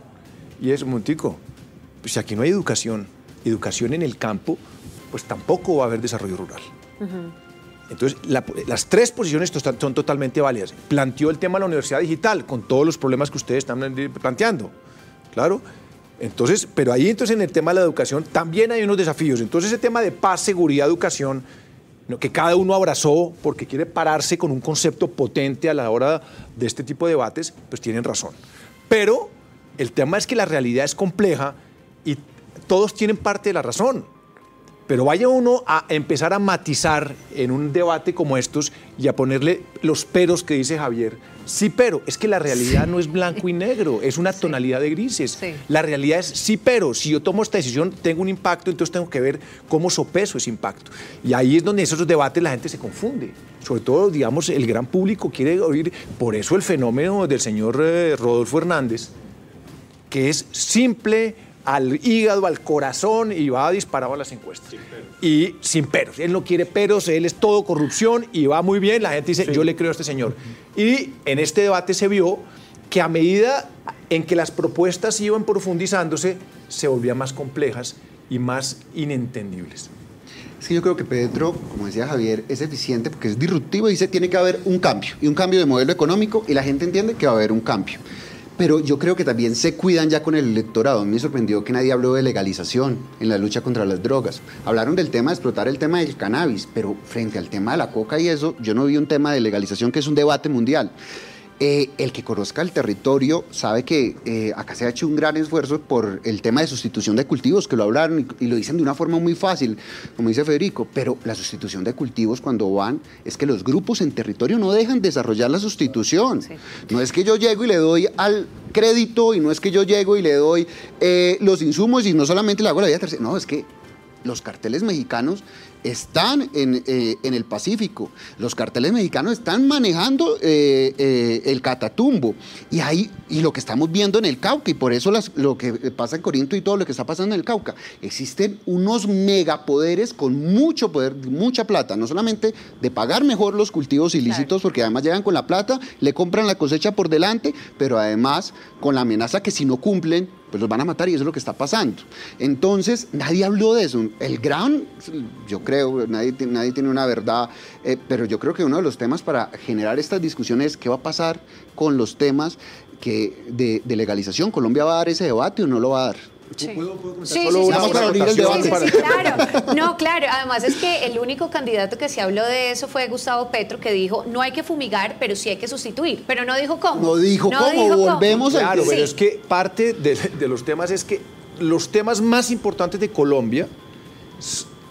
y es un montico, pues si aquí no hay educación, educación en el campo, pues tampoco va a haber desarrollo rural. Entonces, las tres posiciones son totalmente válidas. Planteó el tema de la universidad digital, con todos los problemas que ustedes están planteando, claro. Entonces, pero ahí entonces en el tema de la educación también hay unos desafíos. Entonces, ese tema de paz, seguridad, educación, que cada uno abrazó porque quiere pararse con un concepto potente a la hora de este tipo de debates, pues tienen razón. Pero El tema es que la realidad es compleja y todos tienen parte de la razón. Pero vaya uno a empezar a matizar en un debate como estos y a ponerle los peros que dice Javier. Sí, pero es que la realidad no es blanco y negro, es una tonalidad de grises. La realidad es sí, pero si yo tomo esta decisión tengo un impacto, entonces tengo que ver cómo sopeso ese impacto. Y ahí es donde esos debates la gente se confunde. Sobre todo, digamos, el gran público quiere oír, por eso el fenómeno del señor eh, Rodolfo Hernández, que es simple, al hígado, al corazón y va disparado a las encuestas. y sin peros. Él no quiere peros, él es todo corrupción y va muy bien. La gente dice, yo le creo a este señor. Y en este debate se vio que a medida en que las propuestas iban profundizándose, se volvían más complejas y más inentendibles. Sí, yo creo que Pedro, como decía Javier, es eficiente porque es disruptivo y dice tiene que haber un cambio y un cambio de modelo económico y la gente entiende que va a haber un cambio. Pero yo creo que también se cuidan ya con el electorado. Me sorprendió que nadie habló de legalización en la lucha contra las drogas. Hablaron del tema de explotar el tema del cannabis, pero frente al tema de la coca y eso, yo no vi un tema de legalización que es un debate mundial. Eh, el que conozca el territorio sabe que eh, acá se ha hecho un gran esfuerzo por el tema de sustitución de cultivos, que lo hablaron y, lo dicen de una forma muy fácil, como dice Federico, pero la sustitución de cultivos cuando van es que los grupos en territorio no dejan desarrollar la sustitución. No es que yo llego y le doy al crédito y no es que yo llego y le doy eh, los insumos y no solamente le hago la vida tercera, no, es que los carteles mexicanos están eh, en, el Pacífico. Los carteles mexicanos están manejando eh, eh, el Catatumbo. Y ahí, y lo que estamos viendo en el Cauca, y por eso lo que pasa en Corinto y todo lo que está pasando en el Cauca, existen unos megapoderes con mucho poder, mucha plata, no solamente de pagar mejor los cultivos ilícitos, porque además llegan con la plata, le compran la cosecha por delante, pero además con la amenaza que si no cumplen, pues los van a matar y eso es lo que está pasando. Entonces, nadie habló de eso. El gran, yo creo, nadie, nadie tiene una verdad, eh, pero yo creo que uno de los temas para generar estas discusiones es qué va a pasar con los temas de legalización. ¿Colombia va a dar ese debate o no lo va a dar? Sí. sí, abrir el debate. claro. No, claro. Además es que el único candidato que se habló de eso fue Gustavo Petro, que dijo, no hay que fumigar, pero sí hay que sustituir. Pero no dijo cómo. No dijo cómo, volvemos a... Claro, pero es que parte de, los temas es que los temas más importantes de Colombia,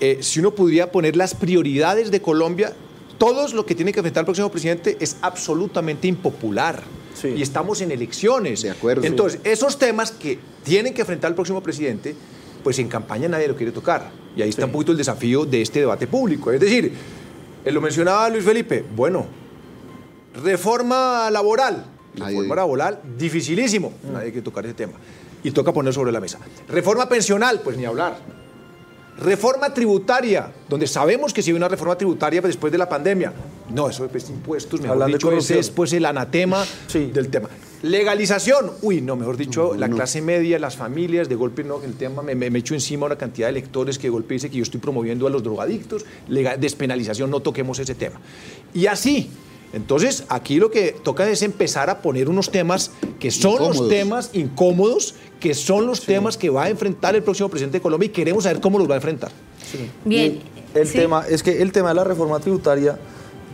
eh, si uno pudiera poner las prioridades de Colombia, todo lo que tiene que enfrentar el próximo presidente es absolutamente impopular y estamos en elecciones. De acuerdo. Entonces, esos temas que tienen que enfrentar el próximo presidente, pues en campaña nadie lo quiere tocar. Y ahí está un poquito el desafío de este debate público. Es decir, él lo mencionaba Luis Felipe, bueno, reforma laboral. Reforma laboral, dificilísimo. Nadie quiere tocar ese tema. Y toca poner sobre la mesa. Reforma pensional, pues ni hablar. Reforma tributaria, donde sabemos que si hay una reforma tributaria después de la pandemia. No, eso es impuestos, mejor dicho, ese es pues el anatema del tema. Legalización, uy, no, mejor dicho, la clase media, las familias, de golpe no, el tema me, me, echo encima una cantidad de electores que de golpe dice que yo estoy promoviendo a los drogadictos, despenalización, no toquemos ese tema. Y así, entonces, aquí lo que toca es empezar a poner unos temas que son los temas incómodos, que son los temas que va a enfrentar el próximo presidente de Colombia y queremos saber cómo los va a enfrentar. Bien. el tema es que el tema de la reforma tributaria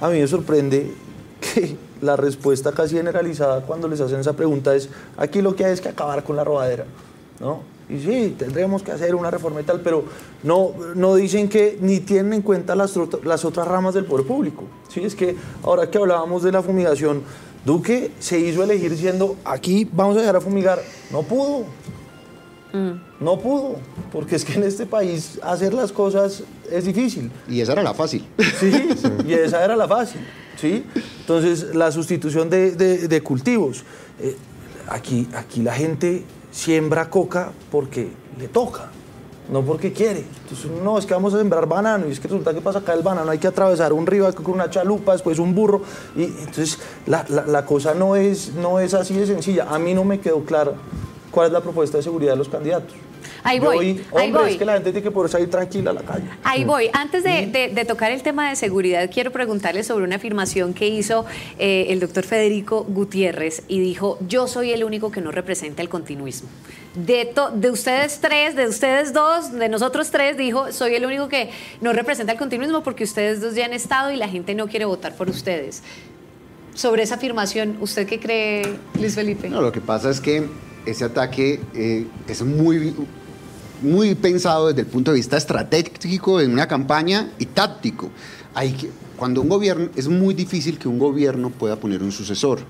a mí me sorprende que la respuesta casi generalizada cuando les hacen esa pregunta es aquí lo que hay es que acabar con la robadera, ¿no? Y sí, tendremos que hacer una reforma y tal, pero no, no dicen que ni tienen en cuenta las, las otras ramas del poder público. Sí, es que ahora que hablábamos de la fumigación, Duque se hizo elegir diciendo, aquí vamos a dejar a fumigar. No pudo. Mm. No pudo, porque es que en este país hacer las cosas es difícil. Y esa era la fácil. Sí, y esa era la fácil. ¿sí? Entonces, la sustitución de, cultivos. Eh, aquí, aquí la gente siembra coca porque le toca, no porque quiere. Entonces, no, es que vamos a sembrar banano y es que resulta que pasa acá el banano, hay que atravesar un río con una chalupa, después un burro. Y entonces, la, la, cosa no es, no es así de sencilla. A mí no me quedó claro cuál es la propuesta de seguridad de los candidatos. Ahí voy. ahí voy. es que la gente tiene que poder salir tranquila a la calle. Ahí voy. Antes de, tocar el tema de seguridad, quiero preguntarle sobre una afirmación que hizo eh, el doctor Federico Gutiérrez y dijo, yo soy el único que no representa el continuismo. De, de ustedes tres, de ustedes dos, de nosotros tres, dijo, soy el único que no representa el continuismo porque ustedes dos ya han estado y la gente no quiere votar por ustedes. Sobre esa afirmación, ¿usted qué cree, Luis Felipe? No, lo que pasa es que ese ataque eh, es muy, muy pensado desde el punto de vista estratégico en una campaña y táctico. Hay que, cuando un gobierno, es muy difícil que un gobierno pueda poner un sucesor.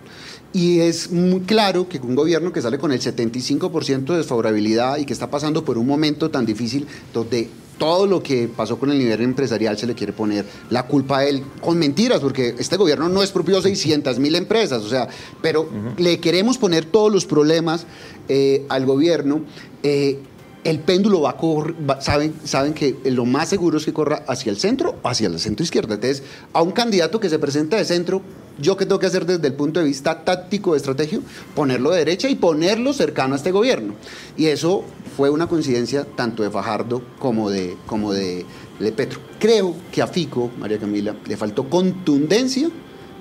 Y es muy claro que un gobierno que sale con el 75% de desfavorabilidad y que está pasando por un momento tan difícil donde todo lo que pasó con el nivel empresarial se le quiere poner la culpa a él con mentiras, porque este gobierno no es propio 600 mil empresas, o sea, pero le queremos poner todos los problemas eh, al gobierno. Eh, el péndulo va a correr, saben, saben que lo más seguro es que corra hacia el centro o hacia el centro izquierda. Entonces, a un candidato que se presenta de centro, yo qué tengo que hacer desde el punto de vista táctico de estrategia, ponerlo de derecha y ponerlo cercano a este gobierno. Y eso fue una coincidencia tanto de Fajardo como de, como de, de Petro. Creo que a Fico, María Camila, le faltó contundencia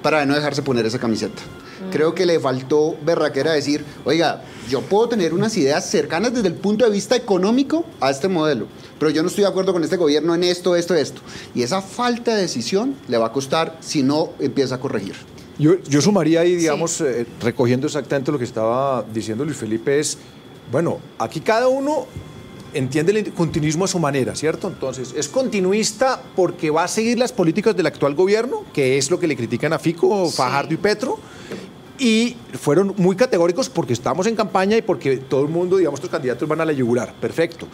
para no dejarse poner esa camiseta. Creo que le faltó berraquera decir, oiga, yo puedo tener unas ideas cercanas desde el punto de vista económico a este modelo, pero yo no estoy de acuerdo con este gobierno en esto, esto, esto. Y esa falta de decisión le va a costar si no empieza a corregir. Yo, yo sumaría ahí, digamos, eh, recogiendo exactamente lo que estaba diciendo Luis Felipe, es, bueno, aquí cada uno entiende el continuismo a su manera, ¿cierto? Entonces, es continuista porque va a seguir las políticas del actual gobierno, que es lo que le critican a Fico, Fajardo y Petro, y fueron muy categóricos porque estamos en campaña y porque todo el mundo, digamos, estos candidatos van a la yugular. Perfecto.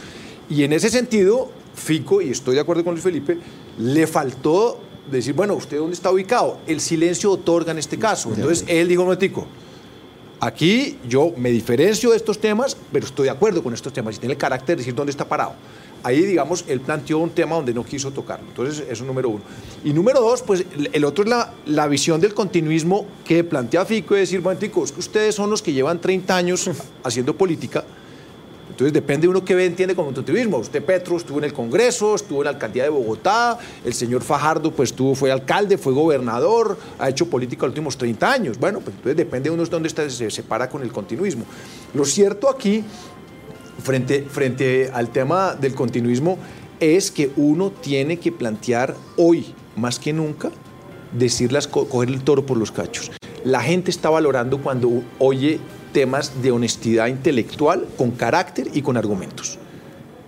Y en ese sentido, Fico, y estoy de acuerdo con Luis Felipe, le faltó decir, bueno, ¿usted dónde está ubicado? El silencio otorga en este caso. Entonces, él dijo, momentico, aquí yo me diferencio de estos temas, pero estoy de acuerdo con estos temas y tiene el carácter de decir dónde está parado ahí, digamos, él planteó un tema donde no quiso tocarlo. Entonces, eso es número uno. Y número dos, pues el otro es la, la visión del continuismo que plantea Fico, es decir, bueno, es que ustedes son los que llevan 30 años haciendo política. Entonces depende uno que ve, entiende como continuismo. Usted, Petro, estuvo en el Congreso, estuvo en la alcaldía de Bogotá, el señor Fajardo, pues estuvo, fue alcalde, fue gobernador, ha hecho política los últimos 30 años. Bueno, pues entonces depende uno de dónde está, se separa con el continuismo. Lo cierto aquí frente, frente al tema del continuismo es que uno tiene que plantear hoy, más que nunca, decirlas, coger el toro por los cachos. La gente está valorando cuando oye temas de honestidad intelectual con carácter y con argumentos.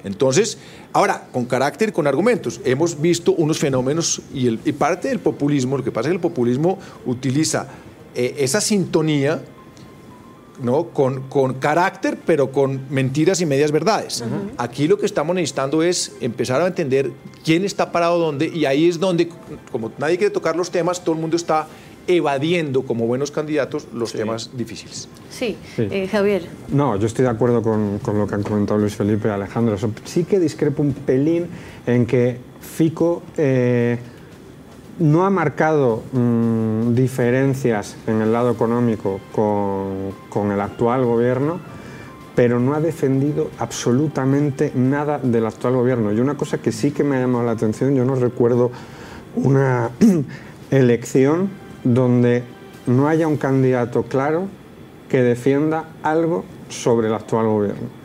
Entonces, ahora, con carácter con argumentos, hemos visto unos fenómenos y, parte del populismo, lo que pasa es que el populismo utiliza eh, esa sintonía ¿no? Con, con, carácter, pero con mentiras y medias verdades. Aquí lo que estamos necesitando es empezar a entender quién está parado dónde, y ahí es donde, como nadie quiere tocar los temas, todo el mundo está evadiendo como buenos candidatos los temas difíciles. Sí, eh, Javier. No, yo estoy de acuerdo con, con, lo que han comentado Luis Felipe y Alejandro. Sí que discrepo un pelín en que Fico... Eh, no ha marcado mm, diferencias en el lado económico con, el actual gobierno, pero no ha defendido absolutamente nada del actual gobierno. Y una cosa que sí que me ha llamado la atención, yo no recuerdo una elección donde no haya un candidato claro que defienda algo sobre el actual gobierno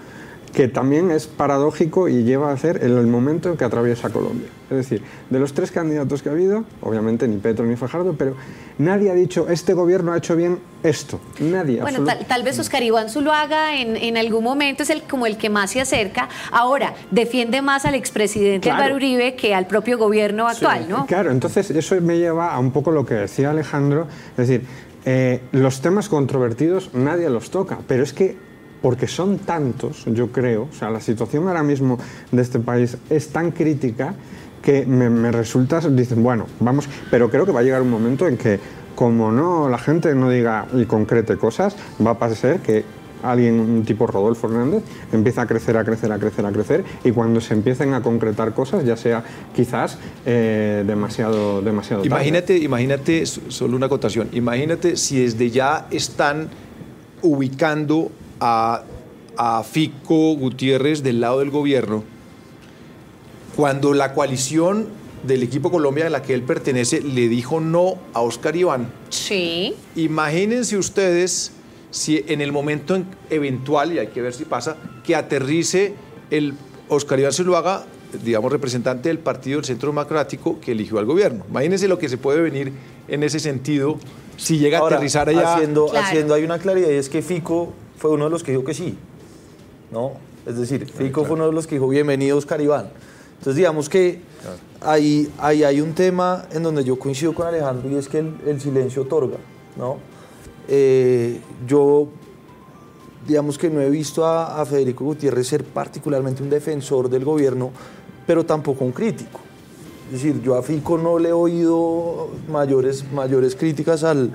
que también es paradójico y lleva a ser el momento en que atraviesa Colombia. Es decir, de los tres candidatos que ha habido, obviamente ni Petro ni Fajardo, pero nadie ha dicho, este gobierno ha hecho bien esto. Nadie. Bueno, tal, vez Oscar Iván Zuluaga en, en algún momento es el, como el que más se acerca. Ahora, defiende más al expresidente claro. Uribe que al propio gobierno actual, ¿no? Claro, entonces eso me lleva a un poco lo que decía Alejandro, es decir, eh, los temas controvertidos nadie los toca, pero es que porque son tantos, yo creo, o sea, la situación ahora mismo de este país es tan crítica que me, resulta, dicen, bueno, vamos, pero creo que va a llegar un momento en que como no la gente no diga y concrete cosas, va a pasar que alguien, un tipo Rodolfo Hernández, empieza a crecer, a crecer, a crecer, a crecer, y cuando se empiecen a concretar cosas, ya sea quizás eh, demasiado, demasiado imagínate, Imagínate, solo una acotación, imagínate si desde ya están ubicando a, Fico Gutiérrez del lado del gobierno, cuando la coalición del equipo Colombia a la que él pertenece le dijo no a Oscar Iván. Sí. Imagínense ustedes si en el momento eventual, y hay que ver si pasa, que aterrice el Oscar Iván Zuluaga, digamos, representante del Partido del Centro Democrático que eligió al gobierno. Imagínense lo que se puede venir en ese sentido si llega a aterrizar allá. Haciendo, haciendo, hay una claridad y es que Fico fue uno de los que dijo que sí, ¿no? Es decir, Fico fue uno de los que dijo bienvenido Oscar Iván. Entonces digamos que ahí, ahí hay un tema en donde yo coincido con Alejandro y es que el, silencio otorga, ¿no? Eh, yo digamos que no he visto a, a, Federico Gutiérrez ser particularmente un defensor del gobierno, pero tampoco un crítico. Es decir, yo a Fico no le he oído mayores, mayores críticas al,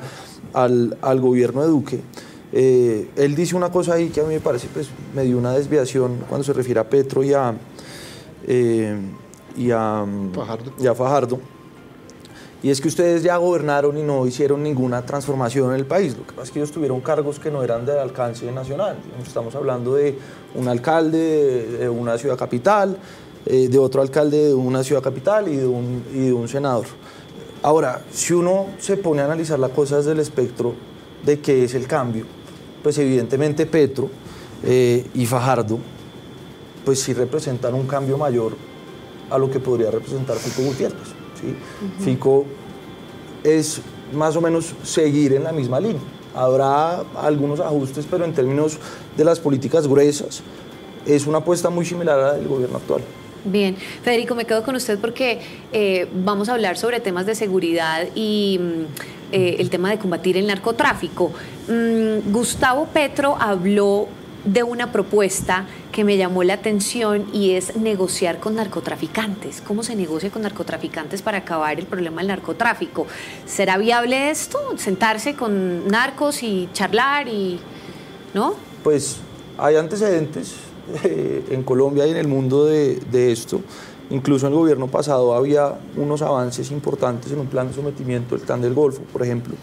al, al gobierno de Duque. Eh, él dice una cosa ahí que a mí me parece pues, me dio una desviación cuando se refiere a Petro y a, eh, y, a, Fajardo. y a Fajardo. Y es que ustedes ya gobernaron y no hicieron ninguna transformación en el país. Lo que pasa es que ellos tuvieron cargos que no eran del alcance nacional. Estamos hablando de un alcalde de una ciudad capital, eh, de otro alcalde de una ciudad capital y de un, y de un senador. Ahora, si uno se pone a analizar las cosas del espectro de qué es el cambio, pues evidentemente Petro eh, y Fajardo, pues sí representan un cambio mayor a lo que podría representar Fico Gutiérrez. ¿sí? Fico es más o menos seguir en la misma línea. Habrá algunos ajustes, pero en términos de las políticas gruesas, es una apuesta muy similar a la del gobierno actual. Bien, Federico, me quedo con usted porque eh, vamos a hablar sobre temas de seguridad y mm, eh, el tema de combatir el narcotráfico. Mm, Gustavo Petro habló de una propuesta que me llamó la atención y es negociar con narcotraficantes. ¿Cómo se negocia con narcotraficantes para acabar el problema del narcotráfico? ¿Será viable esto? ¿Sentarse con narcos y charlar y no? Pues hay antecedentes eh, en Colombia y en el mundo de, esto. Incluso en el gobierno pasado había unos avances importantes en un plan de sometimiento del TAN del Golfo, por ejemplo.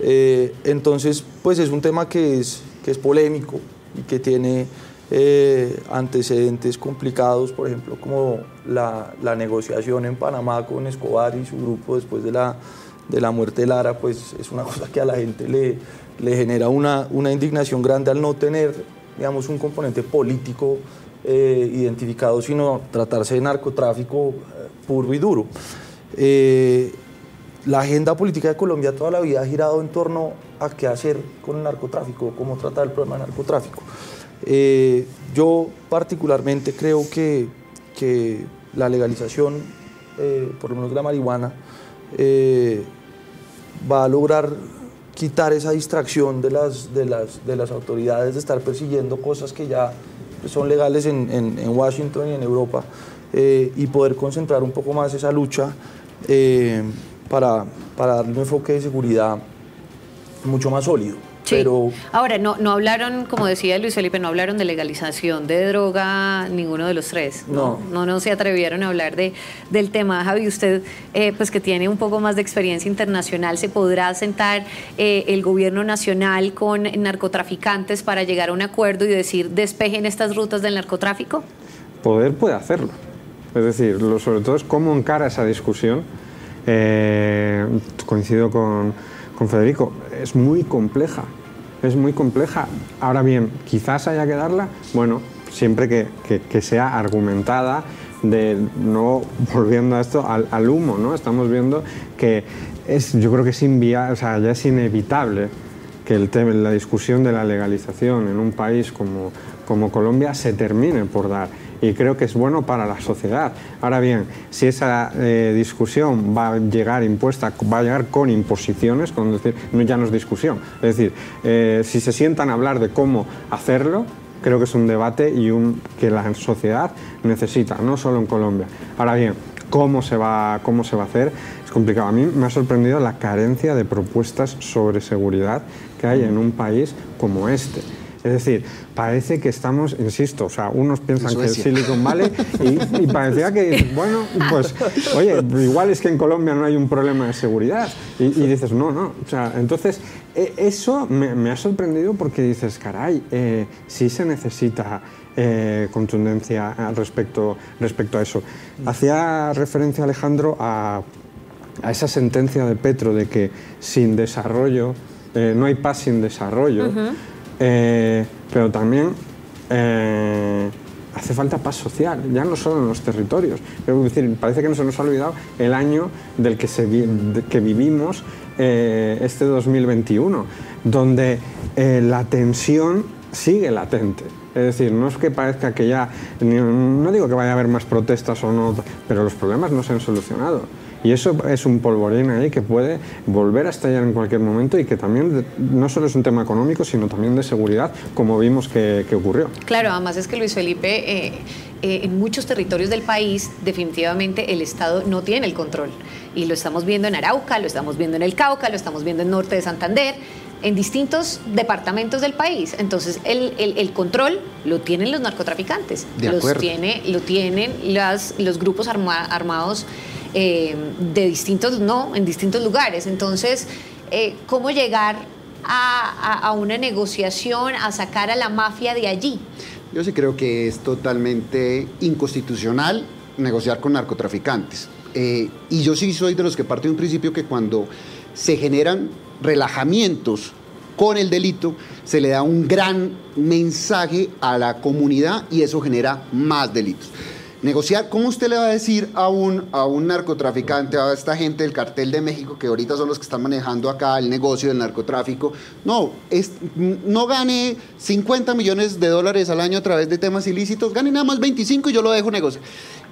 Eh, entonces, pues es un tema que es, que es polémico y que tiene eh, antecedentes complicados, por ejemplo, como la, la, negociación en Panamá con Escobar y su grupo después de la, de la muerte de Lara, pues es una cosa que a la gente le, le genera una, una indignación grande al no tener, digamos, un componente político eh, identificado, sino tratarse de narcotráfico eh, puro y duro. La agenda política de Colombia toda la vida ha girado en torno a qué hacer con el narcotráfico, cómo tratar el problema del narcotráfico. Eh, yo particularmente creo que, que la legalización, eh, por lo menos de la marihuana, eh, va a lograr quitar esa distracción de las, de, las, de las autoridades de estar persiguiendo cosas que ya son legales en, en, Washington y en Europa y poder concentrar un poco más esa lucha para, para darle un enfoque de seguridad mucho más sólido. Sí. Pero Ahora, no, no hablaron, como decía Luis Felipe, no hablaron de legalización de droga ninguno de los tres. No, no, no se atrevieron a hablar de, del tema. Javi, usted, eh, pues que tiene un poco más de experiencia internacional, ¿se podrá sentar eh, el gobierno nacional con narcotraficantes para llegar a un acuerdo y decir despejen estas rutas del narcotráfico? Poder puede hacerlo. Es decir, lo, sobre todo es cómo encara esa discusión. Eh, coincido con, con Federico, es muy compleja es muy compleja. Ahora bien, quizás haya que darla, bueno, siempre que, que, sea argumentada, de no volviendo a esto al, humo, ¿no? Estamos viendo que es, yo creo que es inviable, o sea, ya es inevitable que el tema, la discusión de la legalización en un país como, como Colombia se termine por dar y creo que es bueno para la sociedad. Ahora bien, si esa eh, discusión va a llegar impuesta, va a llegar con imposiciones, con decir, ya no es discusión, es decir, eh, si se sientan a hablar de cómo hacerlo, creo que es un debate y un, que la sociedad necesita, no solo en Colombia. Ahora bien, ¿cómo se, va, ¿cómo se va a hacer? Es complicado. A mí me ha sorprendido la carencia de propuestas sobre seguridad que hay en un país como este. Es decir, parece que estamos, insisto, o sea, unos piensan que es Silicon Valley y, y parecía que, bueno, pues, oye, igual es que en Colombia no hay un problema de seguridad. Y, y dices, no, no. O sea, entonces, eso me, me, ha sorprendido porque dices, caray, eh, sí se necesita eh, contundencia al respecto, respecto a eso. Hacía referencia Alejandro a, a esa sentencia de Petro de que sin desarrollo, eh, no hay paz sin desarrollo. Uh -huh. Eh, pero también eh, hace falta paz social, ya no solo en los territorios. Es decir, parece que nos ha olvidado el año del que, se que vivimos, eh, este 2021, donde la tensión sigue latente. Es decir, no es que parezca que ya, no digo que vaya a haber más protestas o no, pero los problemas no se han solucionado. Y eso es un polvorín ahí que puede volver a estallar en cualquier momento y que también no solo es un tema económico, sino también de seguridad, como vimos que, ocurrió. Claro, además es que Luis Felipe, eh, eh, en muchos territorios del país, definitivamente el Estado no tiene el control. Y lo estamos viendo en Arauca, lo estamos viendo en el Cauca, lo estamos viendo en norte de Santander en distintos departamentos del país. Entonces, el, control lo tienen los narcotraficantes, los tiene, lo tienen las, los grupos armados eh, de distintos, no, en distintos lugares. Entonces, eh, ¿cómo llegar a, una negociación, a sacar a la mafia de allí? Yo sí creo que es totalmente inconstitucional negociar con narcotraficantes. Eh, y yo sí soy de los que parte de un principio que cuando se generan relajamientos con el delito, se le da un gran mensaje a la comunidad y eso genera más delitos. Negociar, ¿cómo usted le va a decir a un, a un narcotraficante, a esta gente del cartel de México, que ahorita son los que están manejando acá el negocio del narcotráfico? No, es, no gane 50 millones de dólares al año a través de temas ilícitos, gane nada más 25 y yo lo dejo negociar.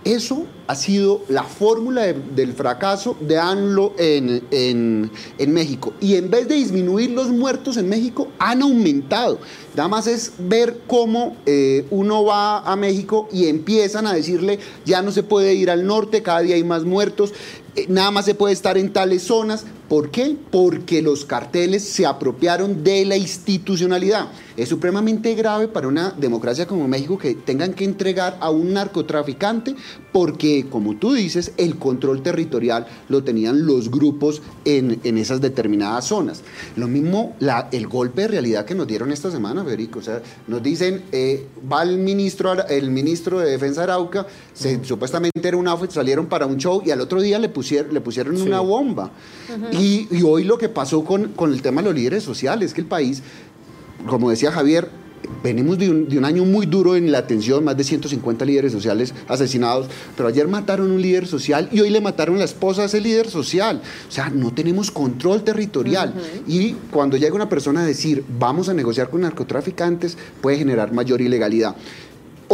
Eso ha sido la fórmula del fracaso de ANLO en, México. Y en vez de disminuir los muertos en México, han aumentado. Nada más es ver cómo eh, uno va a México y empiezan a decirle, ya no se puede ir al norte, cada día hay más muertos, eh, nada más se puede estar en tales zonas. ¿Por qué? Porque los carteles se apropiaron de la institucionalidad. Es supremamente grave para una democracia como México que tengan que entregar a un narcotraficante porque, como tú dices, el control territorial lo tenían los grupos en, esas determinadas zonas. Lo mismo la, el golpe de realidad que nos dieron esta semana, Federico. O sea, nos dicen, eh, va el ministro, el ministro de Defensa Arauca, se, supuestamente era un outfit, salieron para un show y al otro día le pusieron, le pusieron una bomba. y, y, hoy lo que pasó con, con el tema de los líderes sociales, es que el país como decía Javier, venimos de un, año muy duro en la atención, más de 150 líderes sociales asesinados, pero ayer mataron un líder social y hoy le mataron la esposa a ese líder social. O sea, no tenemos control territorial. Y cuando llega una persona a decir, vamos a negociar con narcotraficantes, puede generar mayor ilegalidad.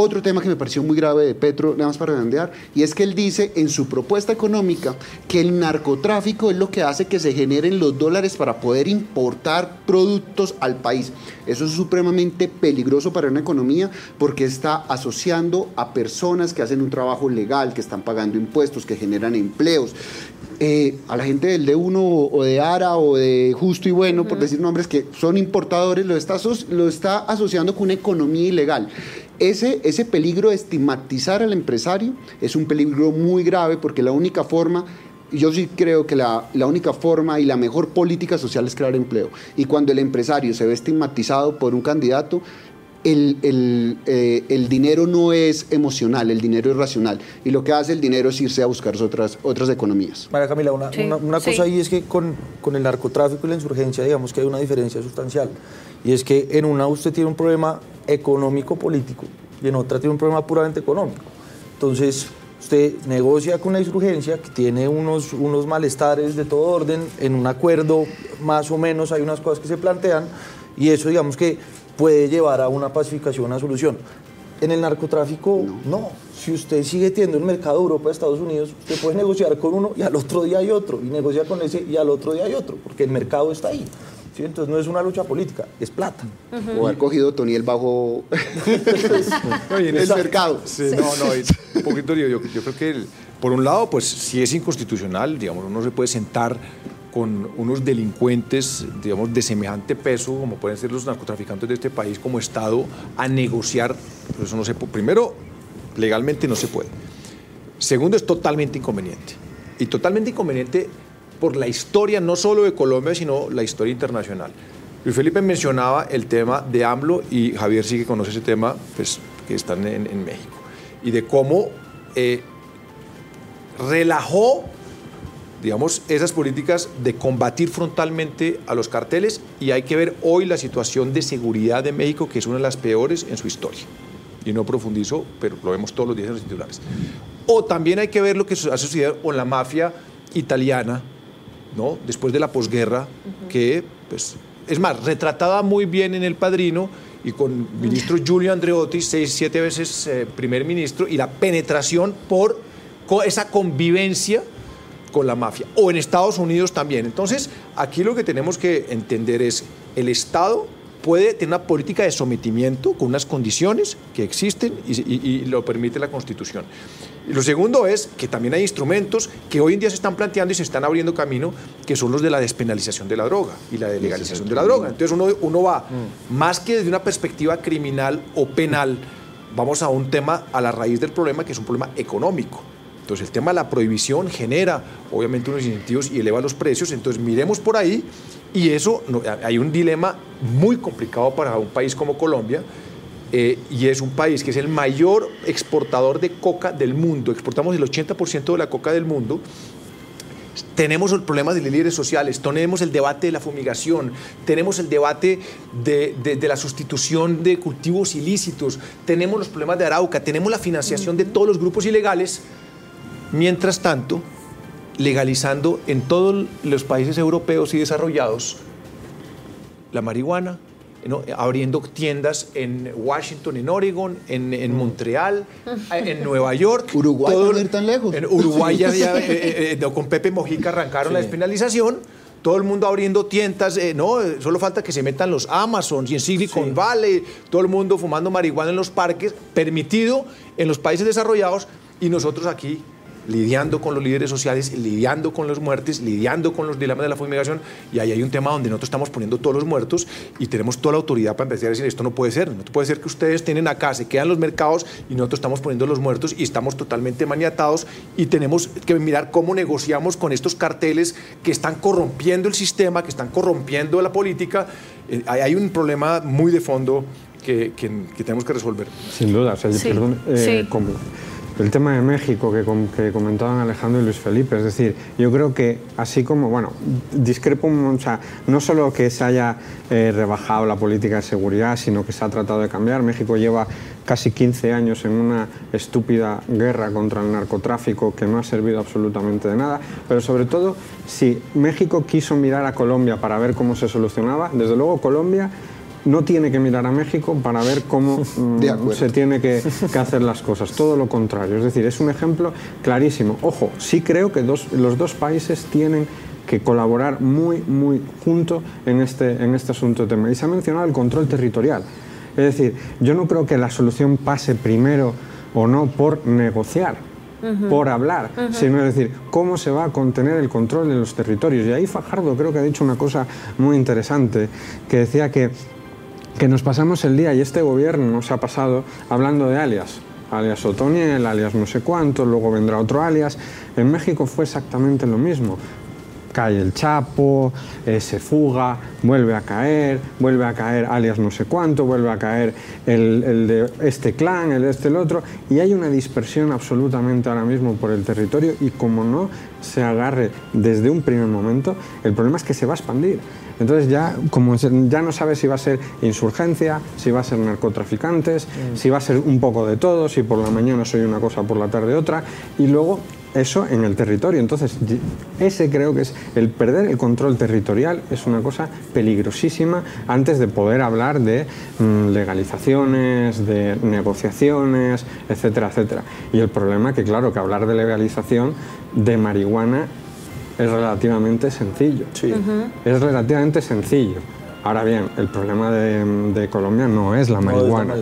Otro tema que me pareció muy grave de Petro, nada más para redondear, y es que él dice en su propuesta económica que el narcotráfico es lo que hace que se generen los dólares para poder importar productos al país. Eso es supremamente peligroso para una economía porque está asociando a personas que hacen un trabajo legal, que están pagando impuestos, que generan empleos. Eh, a la gente del D1 o de ARA o de Justo y Bueno, por decir nombres que son importadores, lo está, lo está asociando con una economía ilegal. Ese, ese peligro de estigmatizar al empresario es un peligro muy grave porque la única forma yo sí creo que la, la, única forma y la mejor política social es crear empleo. Y cuando el empresario se ve estigmatizado por un candidato, el, el, eh, el, dinero no es emocional, el dinero es racional. Y lo que hace el dinero es irse a buscar otras, otras economías. María Camila, una, una, cosa ahí es que con, con, el narcotráfico y la insurgencia, digamos que hay una diferencia sustancial. Y es que en una usted tiene un problema económico-político y en otra tiene un problema puramente económico. Entonces, usted negocia con la insurgencia que tiene unos, unos malestares de todo orden, en un acuerdo más o menos hay unas cosas que se plantean y eso digamos que puede llevar a una pacificación, una solución. En el narcotráfico, no. Si usted sigue teniendo el mercado de Europa, Estados Unidos, usted puede negociar con uno y al otro día hay otro, y negocia con ese y al otro día hay otro, porque el mercado está ahí. ¿sí? Entonces no es una lucha política, es plata. O haber cogido Toniel bajo el mercado. No, no, un poquito, yo, yo creo que por un lado, pues si es inconstitucional, digamos, uno se puede sentar con unos delincuentes, digamos, de semejante peso, como pueden ser los narcotraficantes de este país, como Estado, a negociar. Pero eso no se puede. Primero, legalmente no se puede. Segundo, es totalmente inconveniente. Y totalmente inconveniente por la historia, no solo de Colombia, sino la historia internacional. Luis Felipe mencionaba el tema de AMLO y Javier sí que conoce ese tema, pues, que están en, México. Y de cómo eh, relajó digamos, esas políticas de combatir frontalmente a los carteles y hay que ver hoy la situación de seguridad de México, que es una de las peores en su historia. Y no profundizo, pero lo vemos todos los días en los titulares. O también hay que ver lo que ha sucedido con la mafia italiana, ¿no? después de la posguerra, que, pues, es más, retratada muy bien en El Padrino y con ministro Giulio Andreotti, seis, siete veces eh, primer ministro, y la penetración por esa convivencia con la mafia, o en Estados Unidos también. Entonces, aquí lo que tenemos que entender es el Estado puede tener una política de sometimiento con unas condiciones que existen y, lo permite la Constitución. Y lo segundo es que también hay instrumentos que hoy en día se están planteando y se están abriendo camino, que son los de la despenalización de la droga y la de legalización de la droga. Entonces uno, uno va, mm. más que desde una perspectiva criminal o penal, vamos a un tema a la raíz del problema, que es un problema económico. Entonces el tema de la prohibición genera obviamente unos incentivos y eleva los precios, entonces miremos por ahí y eso, hay un dilema muy complicado para un país como Colombia, eh, y es un país que es el mayor exportador de coca del mundo, exportamos el 80% de la coca del mundo, tenemos el problema de líderes sociales, tenemos el debate de la fumigación, tenemos el debate de, de, la sustitución de cultivos ilícitos, tenemos los problemas de Arauca, tenemos la financiación de todos los grupos ilegales. Mientras tanto, legalizando en todos los países europeos y desarrollados la marihuana, abriendo tiendas en Washington, en Oregon, en, Montreal, en Nueva York. Uruguay no ir tan lejos. En Uruguay ya, eh, eh, eh, con Pepe Mojica arrancaron la despenalización. Todo el mundo abriendo tiendas, no, solo falta que se metan los Amazons y en Silicon Valley, todo el mundo fumando marihuana en los parques, permitido en los países desarrollados y nosotros aquí lidiando con los líderes sociales, lidiando con los muertes, lidiando con los dilemas de la fumigación. Y ahí hay un tema donde nosotros estamos poniendo todos los muertos y tenemos toda la autoridad para empezar a decir esto no puede ser. No puede ser que ustedes tienen acá, se quedan los mercados y nosotros estamos poniendo los muertos y estamos totalmente maniatados y tenemos que mirar cómo negociamos con estos carteles que están corrompiendo el sistema, que están corrompiendo la política. Eh, hay un problema muy de fondo que, tenemos que resolver. Sin duda, perdón, eh, el tema de México que, que, comentaban Alejandro y Luis Felipe, es decir, yo creo que así como, bueno, discrepo, o no solo que se haya eh, rebajado la política de seguridad, sino que se ha tratado de cambiar. México lleva casi 15 años en una estúpida guerra contra el narcotráfico que no ha servido absolutamente de nada, pero sobre todo, si México quiso mirar a Colombia para ver cómo se solucionaba, desde luego Colombia no tiene que mirar a México para ver cómo mm, se tiene que, hacer las cosas, todo lo contrario. Es decir, es un ejemplo clarísimo. Ojo, sí creo que los dos países tienen que colaborar muy, muy junto en este, en este asunto de tema. Y se ha mencionado el control territorial. Es decir, yo no creo que la solución pase primero o no por negociar, por hablar, sino es decir, cómo se va a contener el control de los territorios. Y ahí Fajardo creo que ha dicho una cosa muy interesante, que decía que que nos pasamos el día y este gobierno nos ha pasado hablando de alias. Alias Otoniel, alias no sé cuánto, luego vendrá otro alias. En México fue exactamente lo mismo. Cae el Chapo, eh, se fuga, vuelve a caer, vuelve a caer alias no sé cuánto, vuelve a caer el, el, de este clan, el de este, el otro, y hay una dispersión absolutamente ahora mismo por el territorio y como no se agarre desde un primer momento, el problema es que se va a expandir. Entonces ya, como ya no sabes si va a ser insurgencia, si va a ser narcotraficantes, mm. si va a ser un poco de todo, si por la mañana soy una cosa, por la tarde otra, y luego eso en el territorio. Entonces, ese creo que es el perder el control territorial es una cosa peligrosísima antes de poder hablar de mm, legalizaciones, de negociaciones, etcétera, etcétera. Y el problema que, claro, que hablar de legalización de marihuana es relativamente sencillo. Sí. Es relativamente sencillo. Ahora bien, el problema de, Colombia no es la marihuana.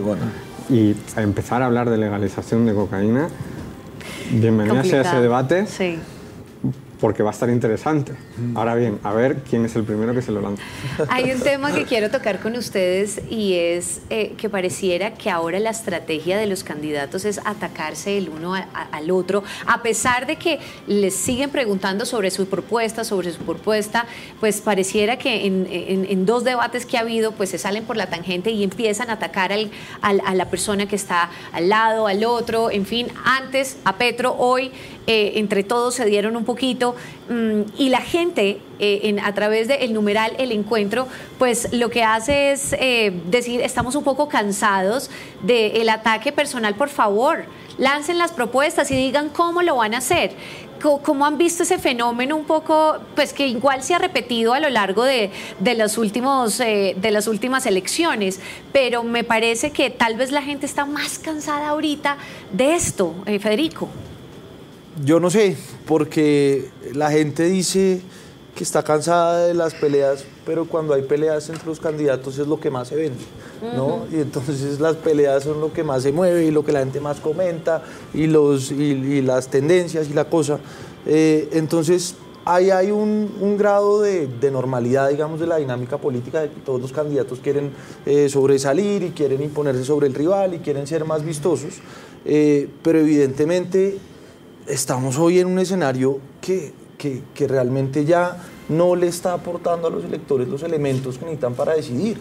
Y empezar a hablar de legalización de cocaína, bienvenida sea ese debate. Sí porque va a estar interesante. Ahora bien, a ver quién es el primero que se lo lanza. Hay un tema que quiero tocar con ustedes y es eh, que pareciera que ahora la estrategia de los candidatos es atacarse el uno al otro, a pesar de que les siguen preguntando sobre su propuesta, sobre su propuesta, pues pareciera que en, dos debates que ha habido, pues se salen por la tangente y empiezan a atacar al, a la persona que está al lado, al otro, en fin, antes a Petro, hoy eh, entre todos se dieron un poquito mm, y la gente eh, a través del numeral El Encuentro, pues lo que hace es eh, decir, estamos un poco cansados del ataque personal, por favor, lancen las propuestas y digan cómo lo van a hacer. ¿cómo han visto ese fenómeno un poco, pues que igual se ha repetido a lo largo de, los últimos, de las últimas elecciones? Pero me parece que tal vez la gente está más cansada ahorita de esto, Federico. Yo no sé, porque la gente dice que está cansada de las peleas, pero cuando hay peleas entre los candidatos es lo que más se vende, ¿no? Y entonces las peleas son lo que más se mueve y lo que la gente más comenta y, los, y, las tendencias y la cosa. Eh, entonces ahí hay un, grado de, normalidad, digamos, de la dinámica política, de que todos los candidatos quieren eh, sobresalir y quieren imponerse sobre el rival y quieren ser más vistosos, eh, pero evidentemente estamos hoy en un escenario que que, realmente ya no le está aportando a los electores los elementos que necesitan para decidir.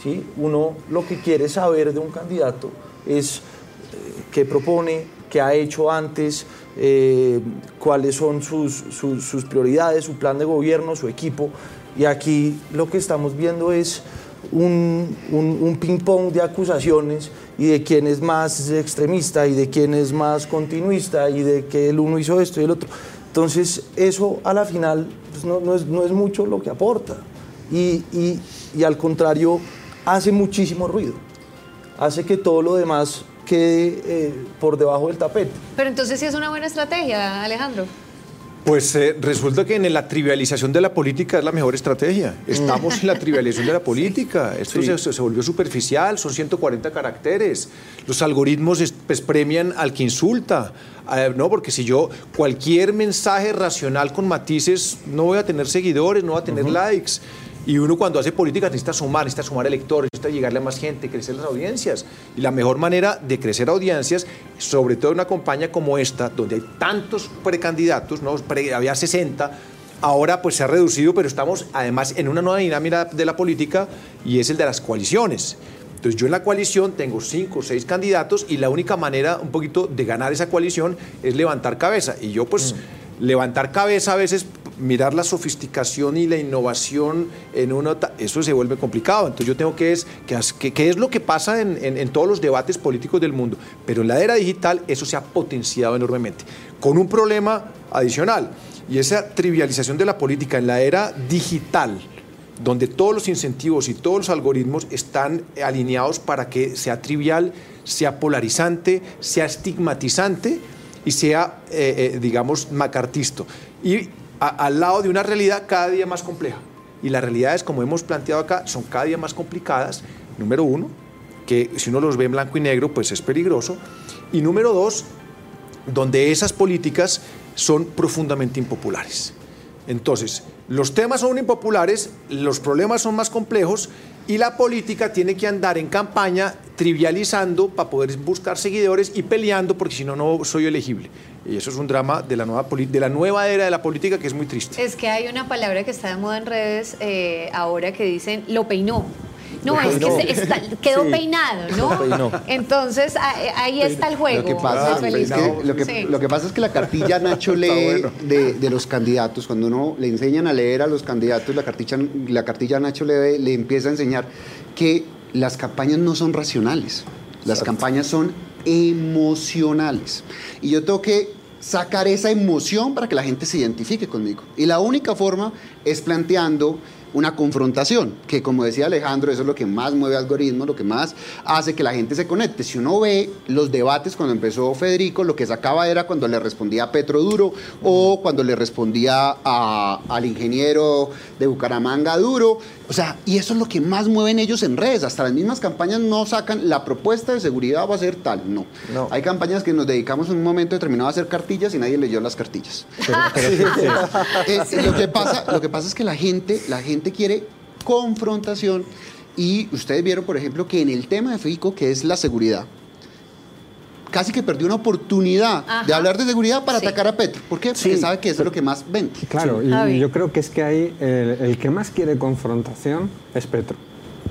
¿sí? Uno lo que quiere saber de un candidato es eh, qué propone, qué ha hecho antes, eh, cuáles son sus, sus, prioridades, su plan de gobierno, su equipo. Y aquí lo que estamos viendo es un, un, un ping-pong de acusaciones y de quién es más extremista y de quién es más continuista y de que el uno hizo esto y el otro. Entonces, eso a la final pues, no, es, mucho lo que aporta. Y, al contrario, hace muchísimo ruido. Hace que todo lo demás quede eh, por debajo del tapete. Pero entonces sí es una buena estrategia, Alejandro. Pues eh, resulta que en la trivialización de la política es la mejor estrategia. Estamos en la trivialización de la política. Esto se, volvió superficial, son 140 caracteres. Los algoritmos pues, premian al que insulta. Eh, no, porque si yo cualquier mensaje racional con matices no voy a tener seguidores, no voy a tener likes. Y uno cuando hace política necesita sumar, necesita sumar electores, necesita llegarle a más gente, crecer las audiencias. Y la mejor manera de crecer audiencias, sobre todo en una campaña como esta, donde hay tantos precandidatos, ¿no? había 60, ahora pues se ha reducido, pero estamos además en una nueva dinámica de la política y es el de las coaliciones. Entonces yo en la coalición tengo cinco o seis candidatos y la única manera un poquito de ganar esa coalición es levantar cabeza. Y yo pues mm. Levantar cabeza a veces mirar la sofisticación y la innovación en una, eso se vuelve complicado. Entonces yo tengo que es, que, es lo que pasa en, todos los debates políticos del mundo. Pero en la era digital eso se ha potenciado enormemente, con un problema adicional, y esa trivialización de la política en la era digital donde todos los incentivos y todos los algoritmos están alineados para que sea trivial, sea polarizante, sea estigmatizante y sea, eh, eh, digamos, macartisto. Y al lado de una realidad cada día más compleja. Y las realidades, como hemos planteado acá, son cada día más complicadas. Número uno, que si uno los ve en blanco y negro, pues es peligroso. Y número dos, donde esas políticas son profundamente impopulares. Entonces, los temas son impopulares, los problemas son más complejos y la política tiene que andar en campaña trivializando para poder buscar seguidores y peleando porque si no, no soy elegible. Y eso es un drama de la nueva, de la nueva era de la política que es muy triste. Es que hay una palabra que está de moda en redes eh, ahora que dicen lo peinó. No, es que quedó peinado, ¿no? Entonces ahí está el juego. Lo que pasa, es, que, lo que, pasa es que la cartilla Nacho lee de, los candidatos, cuando uno le enseñan a leer a los candidatos, la cartilla, la cartilla Nacho le, le empieza a enseñar que las campañas no son racionales, las campañas son emocionales. Y yo tengo que sacar esa emoción para que la gente se identifique conmigo. Y la única forma es planteando una confrontación, que como decía Alejandro, eso es lo que más mueve algoritmos, lo que más hace que la gente se conecte. Si uno ve los debates cuando empezó Federico, lo que sacaba era cuando le respondía a Petro Duro o cuando le respondía al ingeniero de Bucaramanga Duro. O sea, y eso es lo que más mueven ellos en redes. Hasta las mismas campañas no sacan la propuesta de seguridad va a ser tal. No. Hay campañas que nos dedicamos en un momento determinado a hacer cartillas y nadie leyó las cartillas. Eh, lo, que pasa, lo que pasa es que la gente, la gente quiere confrontación y ustedes vieron, por ejemplo, que en el tema de FICO, que es la seguridad, casi que perdió una oportunidad de hablar de seguridad para atacar a Petro. ¿Por qué? Porque sabe que eso es lo que más vende. Claro, y yo creo que es que ahí el, que más quiere confrontación es Petro.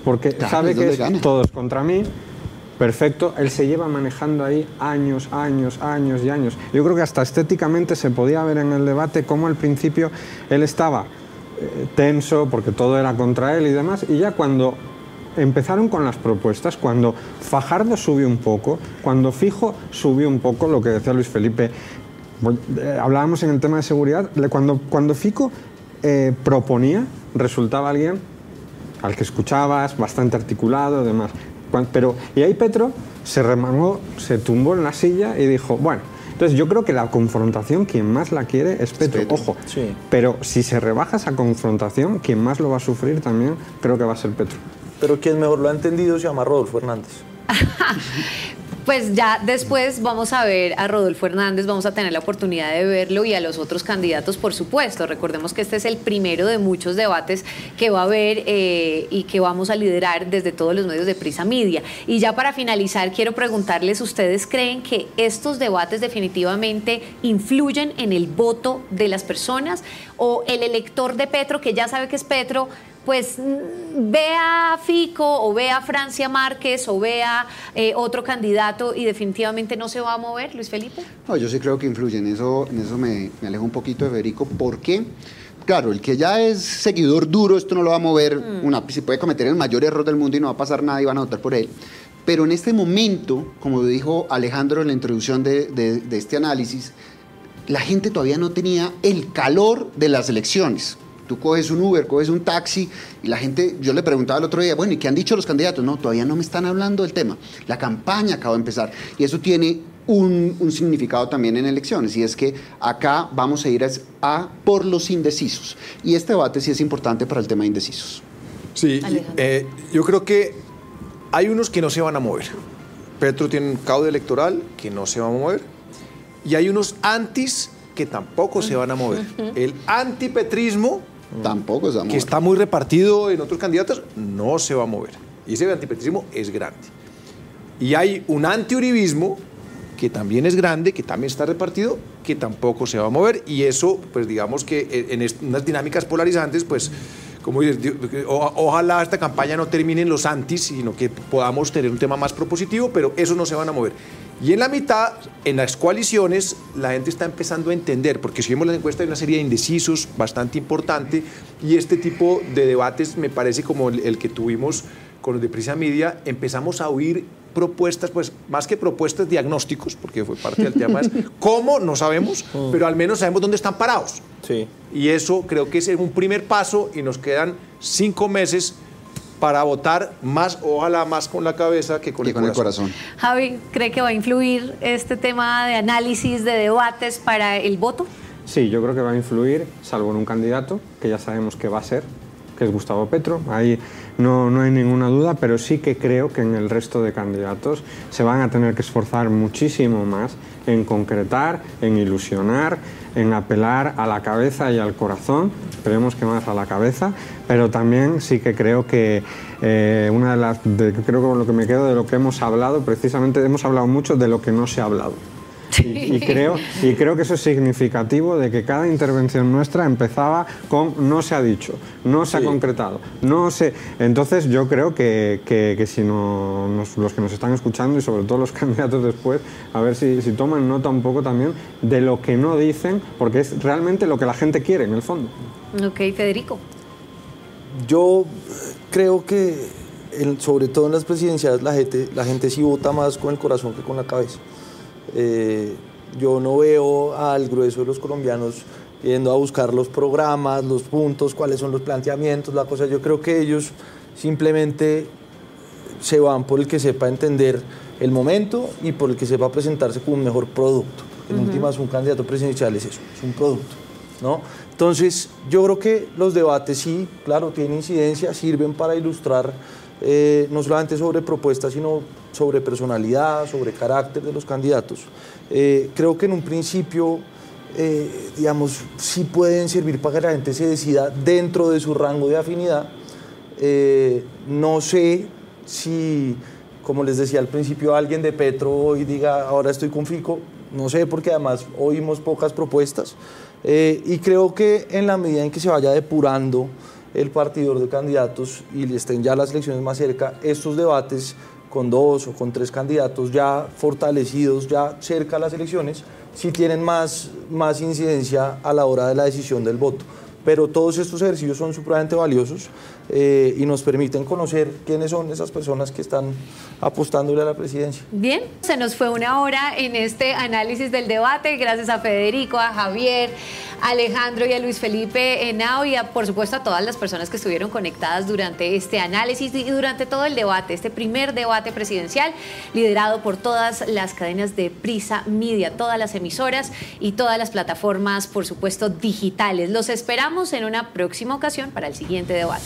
Porque sabe que es todos contra mí. Perfecto, él se lleva manejando ahí años, años, años y años. Yo creo que hasta estéticamente se podía ver en el debate cómo al principio él estaba tenso porque todo era contra él y demás, y ya cuando empezaron con las propuestas, cuando Fajardo subió un poco, cuando Fijo subió un poco, lo que decía Luis Felipe, eh, hablábamos en el tema de seguridad, cuando, cuando Fico eh, proponía, resultaba alguien al que escuchabas, bastante articulado, demás. Pero, y ahí Petro se remangó, se tumbó en la silla y dijo, bueno, entonces yo creo que la confrontación, quien más la quiere es Petro, ojo. Sí. Pero si se rebaja esa confrontación, quien más lo va a sufrir también creo que va a ser Petro. Pero quien mejor lo ha entendido se llama Rodolfo Hernández. Pues ya después vamos a ver a Rodolfo Hernández, vamos a tener la oportunidad de verlo y a los otros candidatos, por supuesto. Recordemos que este es el primero de muchos debates que va a haber eh, y que vamos a liderar desde todos los medios de Prisa Media. Y ya para finalizar, quiero preguntarles, ¿ustedes creen que estos debates definitivamente influyen en el voto de las personas? ¿O el elector de Petro, que ya sabe que es Petro, pues mm, ve a Fico o ve a Francia Márquez o ve a eh, otro candidato y definitivamente no se va a mover, Luis Felipe? No, yo sí creo que influye, en eso, en eso me, alejo un poquito de Federico, ¿por qué? Claro, el que ya es seguidor duro, esto no lo va a mover, mm. una, se puede cometer el mayor error del mundo y no va a pasar nada y van a votar por él. Pero en este momento, como dijo Alejandro en la introducción de, de este análisis, la gente todavía no tenía el calor de las elecciones. Tú coges un Uber, coges un taxi y la gente, yo le preguntaba el otro día, bueno, ¿y qué han dicho los candidatos? No, todavía no me están hablando del tema. La campaña acaba de empezar y eso tiene un, significado también en elecciones y es que acá vamos a ir a, por los indecisos. Y este debate sí es importante para el tema de indecisos. Sí, eh, yo creo que hay unos que no se van a mover. Petro tiene un caude electoral que no se va a mover y hay unos antis que tampoco se van a mover. El antipetrismo Tampoco se Que está muy repartido en otros candidatos, no se va a mover. Y ese antipetrismo es grande. Y hay un antiuribismo que también es grande, que también está repartido, que tampoco se va a mover. Y eso, pues digamos que en unas dinámicas polarizantes, pues como ojalá esta campaña no termine en los antis, sino que podamos tener un tema más propositivo, pero eso no se van a mover. Y en la mitad, en las coaliciones, la gente está empezando a entender, porque si la encuesta hay una serie de indecisos bastante importante, y este tipo de debates me parece como el, que tuvimos con los de Prisa Media, empezamos a oír propuestas, pues más que propuestas diagnósticos, porque fue parte del tema, es cómo, no sabemos, mm. pero al menos sabemos dónde están parados. Sí. Y eso creo que es un primer paso y nos quedan cinco meses para votar más, ojalá más con la cabeza que con, el, corazón. Javi, ¿cree que va a influir este tema de análisis, de debates para el voto? Sí, yo creo que va a influir, salvo en un candidato, que ya sabemos que va a ser, que es Gustavo Petro. Ahí no, no hay ninguna duda, pero sí que creo que en el resto de candidatos se van a tener que esforzar muchísimo más en concretar, en ilusionar, en apelar a la cabeza y al corazón, esperemos que más a la cabeza, pero también sí que creo que eh, una de las, creo que lo que me quedo de lo que hemos hablado, precisamente hemos hablado mucho de lo que no se ha hablado. Y, creo, y creo que eso es significativo de que cada intervención nuestra empezaba con no se ha dicho, no se ha concretado, no se... Entonces yo creo que, que, si no, los que nos están escuchando y sobre todo los candidatos después, a ver si, si toman nota un poco también de lo que no dicen, porque es realmente lo que la gente quiere en el fondo. Ok, Federico. Yo creo que sobre todo en las presidenciales la gente, la gente sí vota más con el corazón que con la cabeza. Eh, yo no veo al grueso de los colombianos yendo a buscar los programas, los puntos, cuáles son los planteamientos, la cosa. Yo creo que ellos simplemente se van por el que sepa entender el momento y por el que sepa presentarse con un mejor producto. En últimas, un candidato presidencial es eso, es un producto. ¿no? Entonces, yo creo que los debates sí, claro, tienen incidencia, sirven para ilustrar eh, no solamente sobre propuestas, sino sobre personalidad, sobre carácter de los candidatos. Eh, creo que en un principio, eh, digamos, sí pueden servir para que la gente se decida dentro de su rango de afinidad. no sé si, como les decía al principio, alguien de Petro hoy diga, ahora estoy con Fico, no sé, porque además oímos pocas propuestas. y creo que en la medida en que se vaya depurando, el partidor de candidatos y estén ya las elecciones más cerca, estos debates con dos o con tres candidatos ya fortalecidos, ya cerca a las elecciones, sí tienen más, más incidencia a la hora de la decisión del voto. Pero todos estos ejercicios son supremamente valiosos. Eh, y nos permiten conocer quiénes son esas personas que están apostándole a la presidencia. Bien, se nos fue una hora en este análisis del debate, gracias a Federico, a Javier, a Alejandro y a Luis Felipe Henao y a, por supuesto a todas las personas que estuvieron conectadas durante este análisis y durante todo el debate, este primer debate presidencial liderado por todas las cadenas de Prisa Media, todas las emisoras y todas las plataformas, por supuesto, digitales. Los esperamos en una próxima ocasión para el siguiente debate.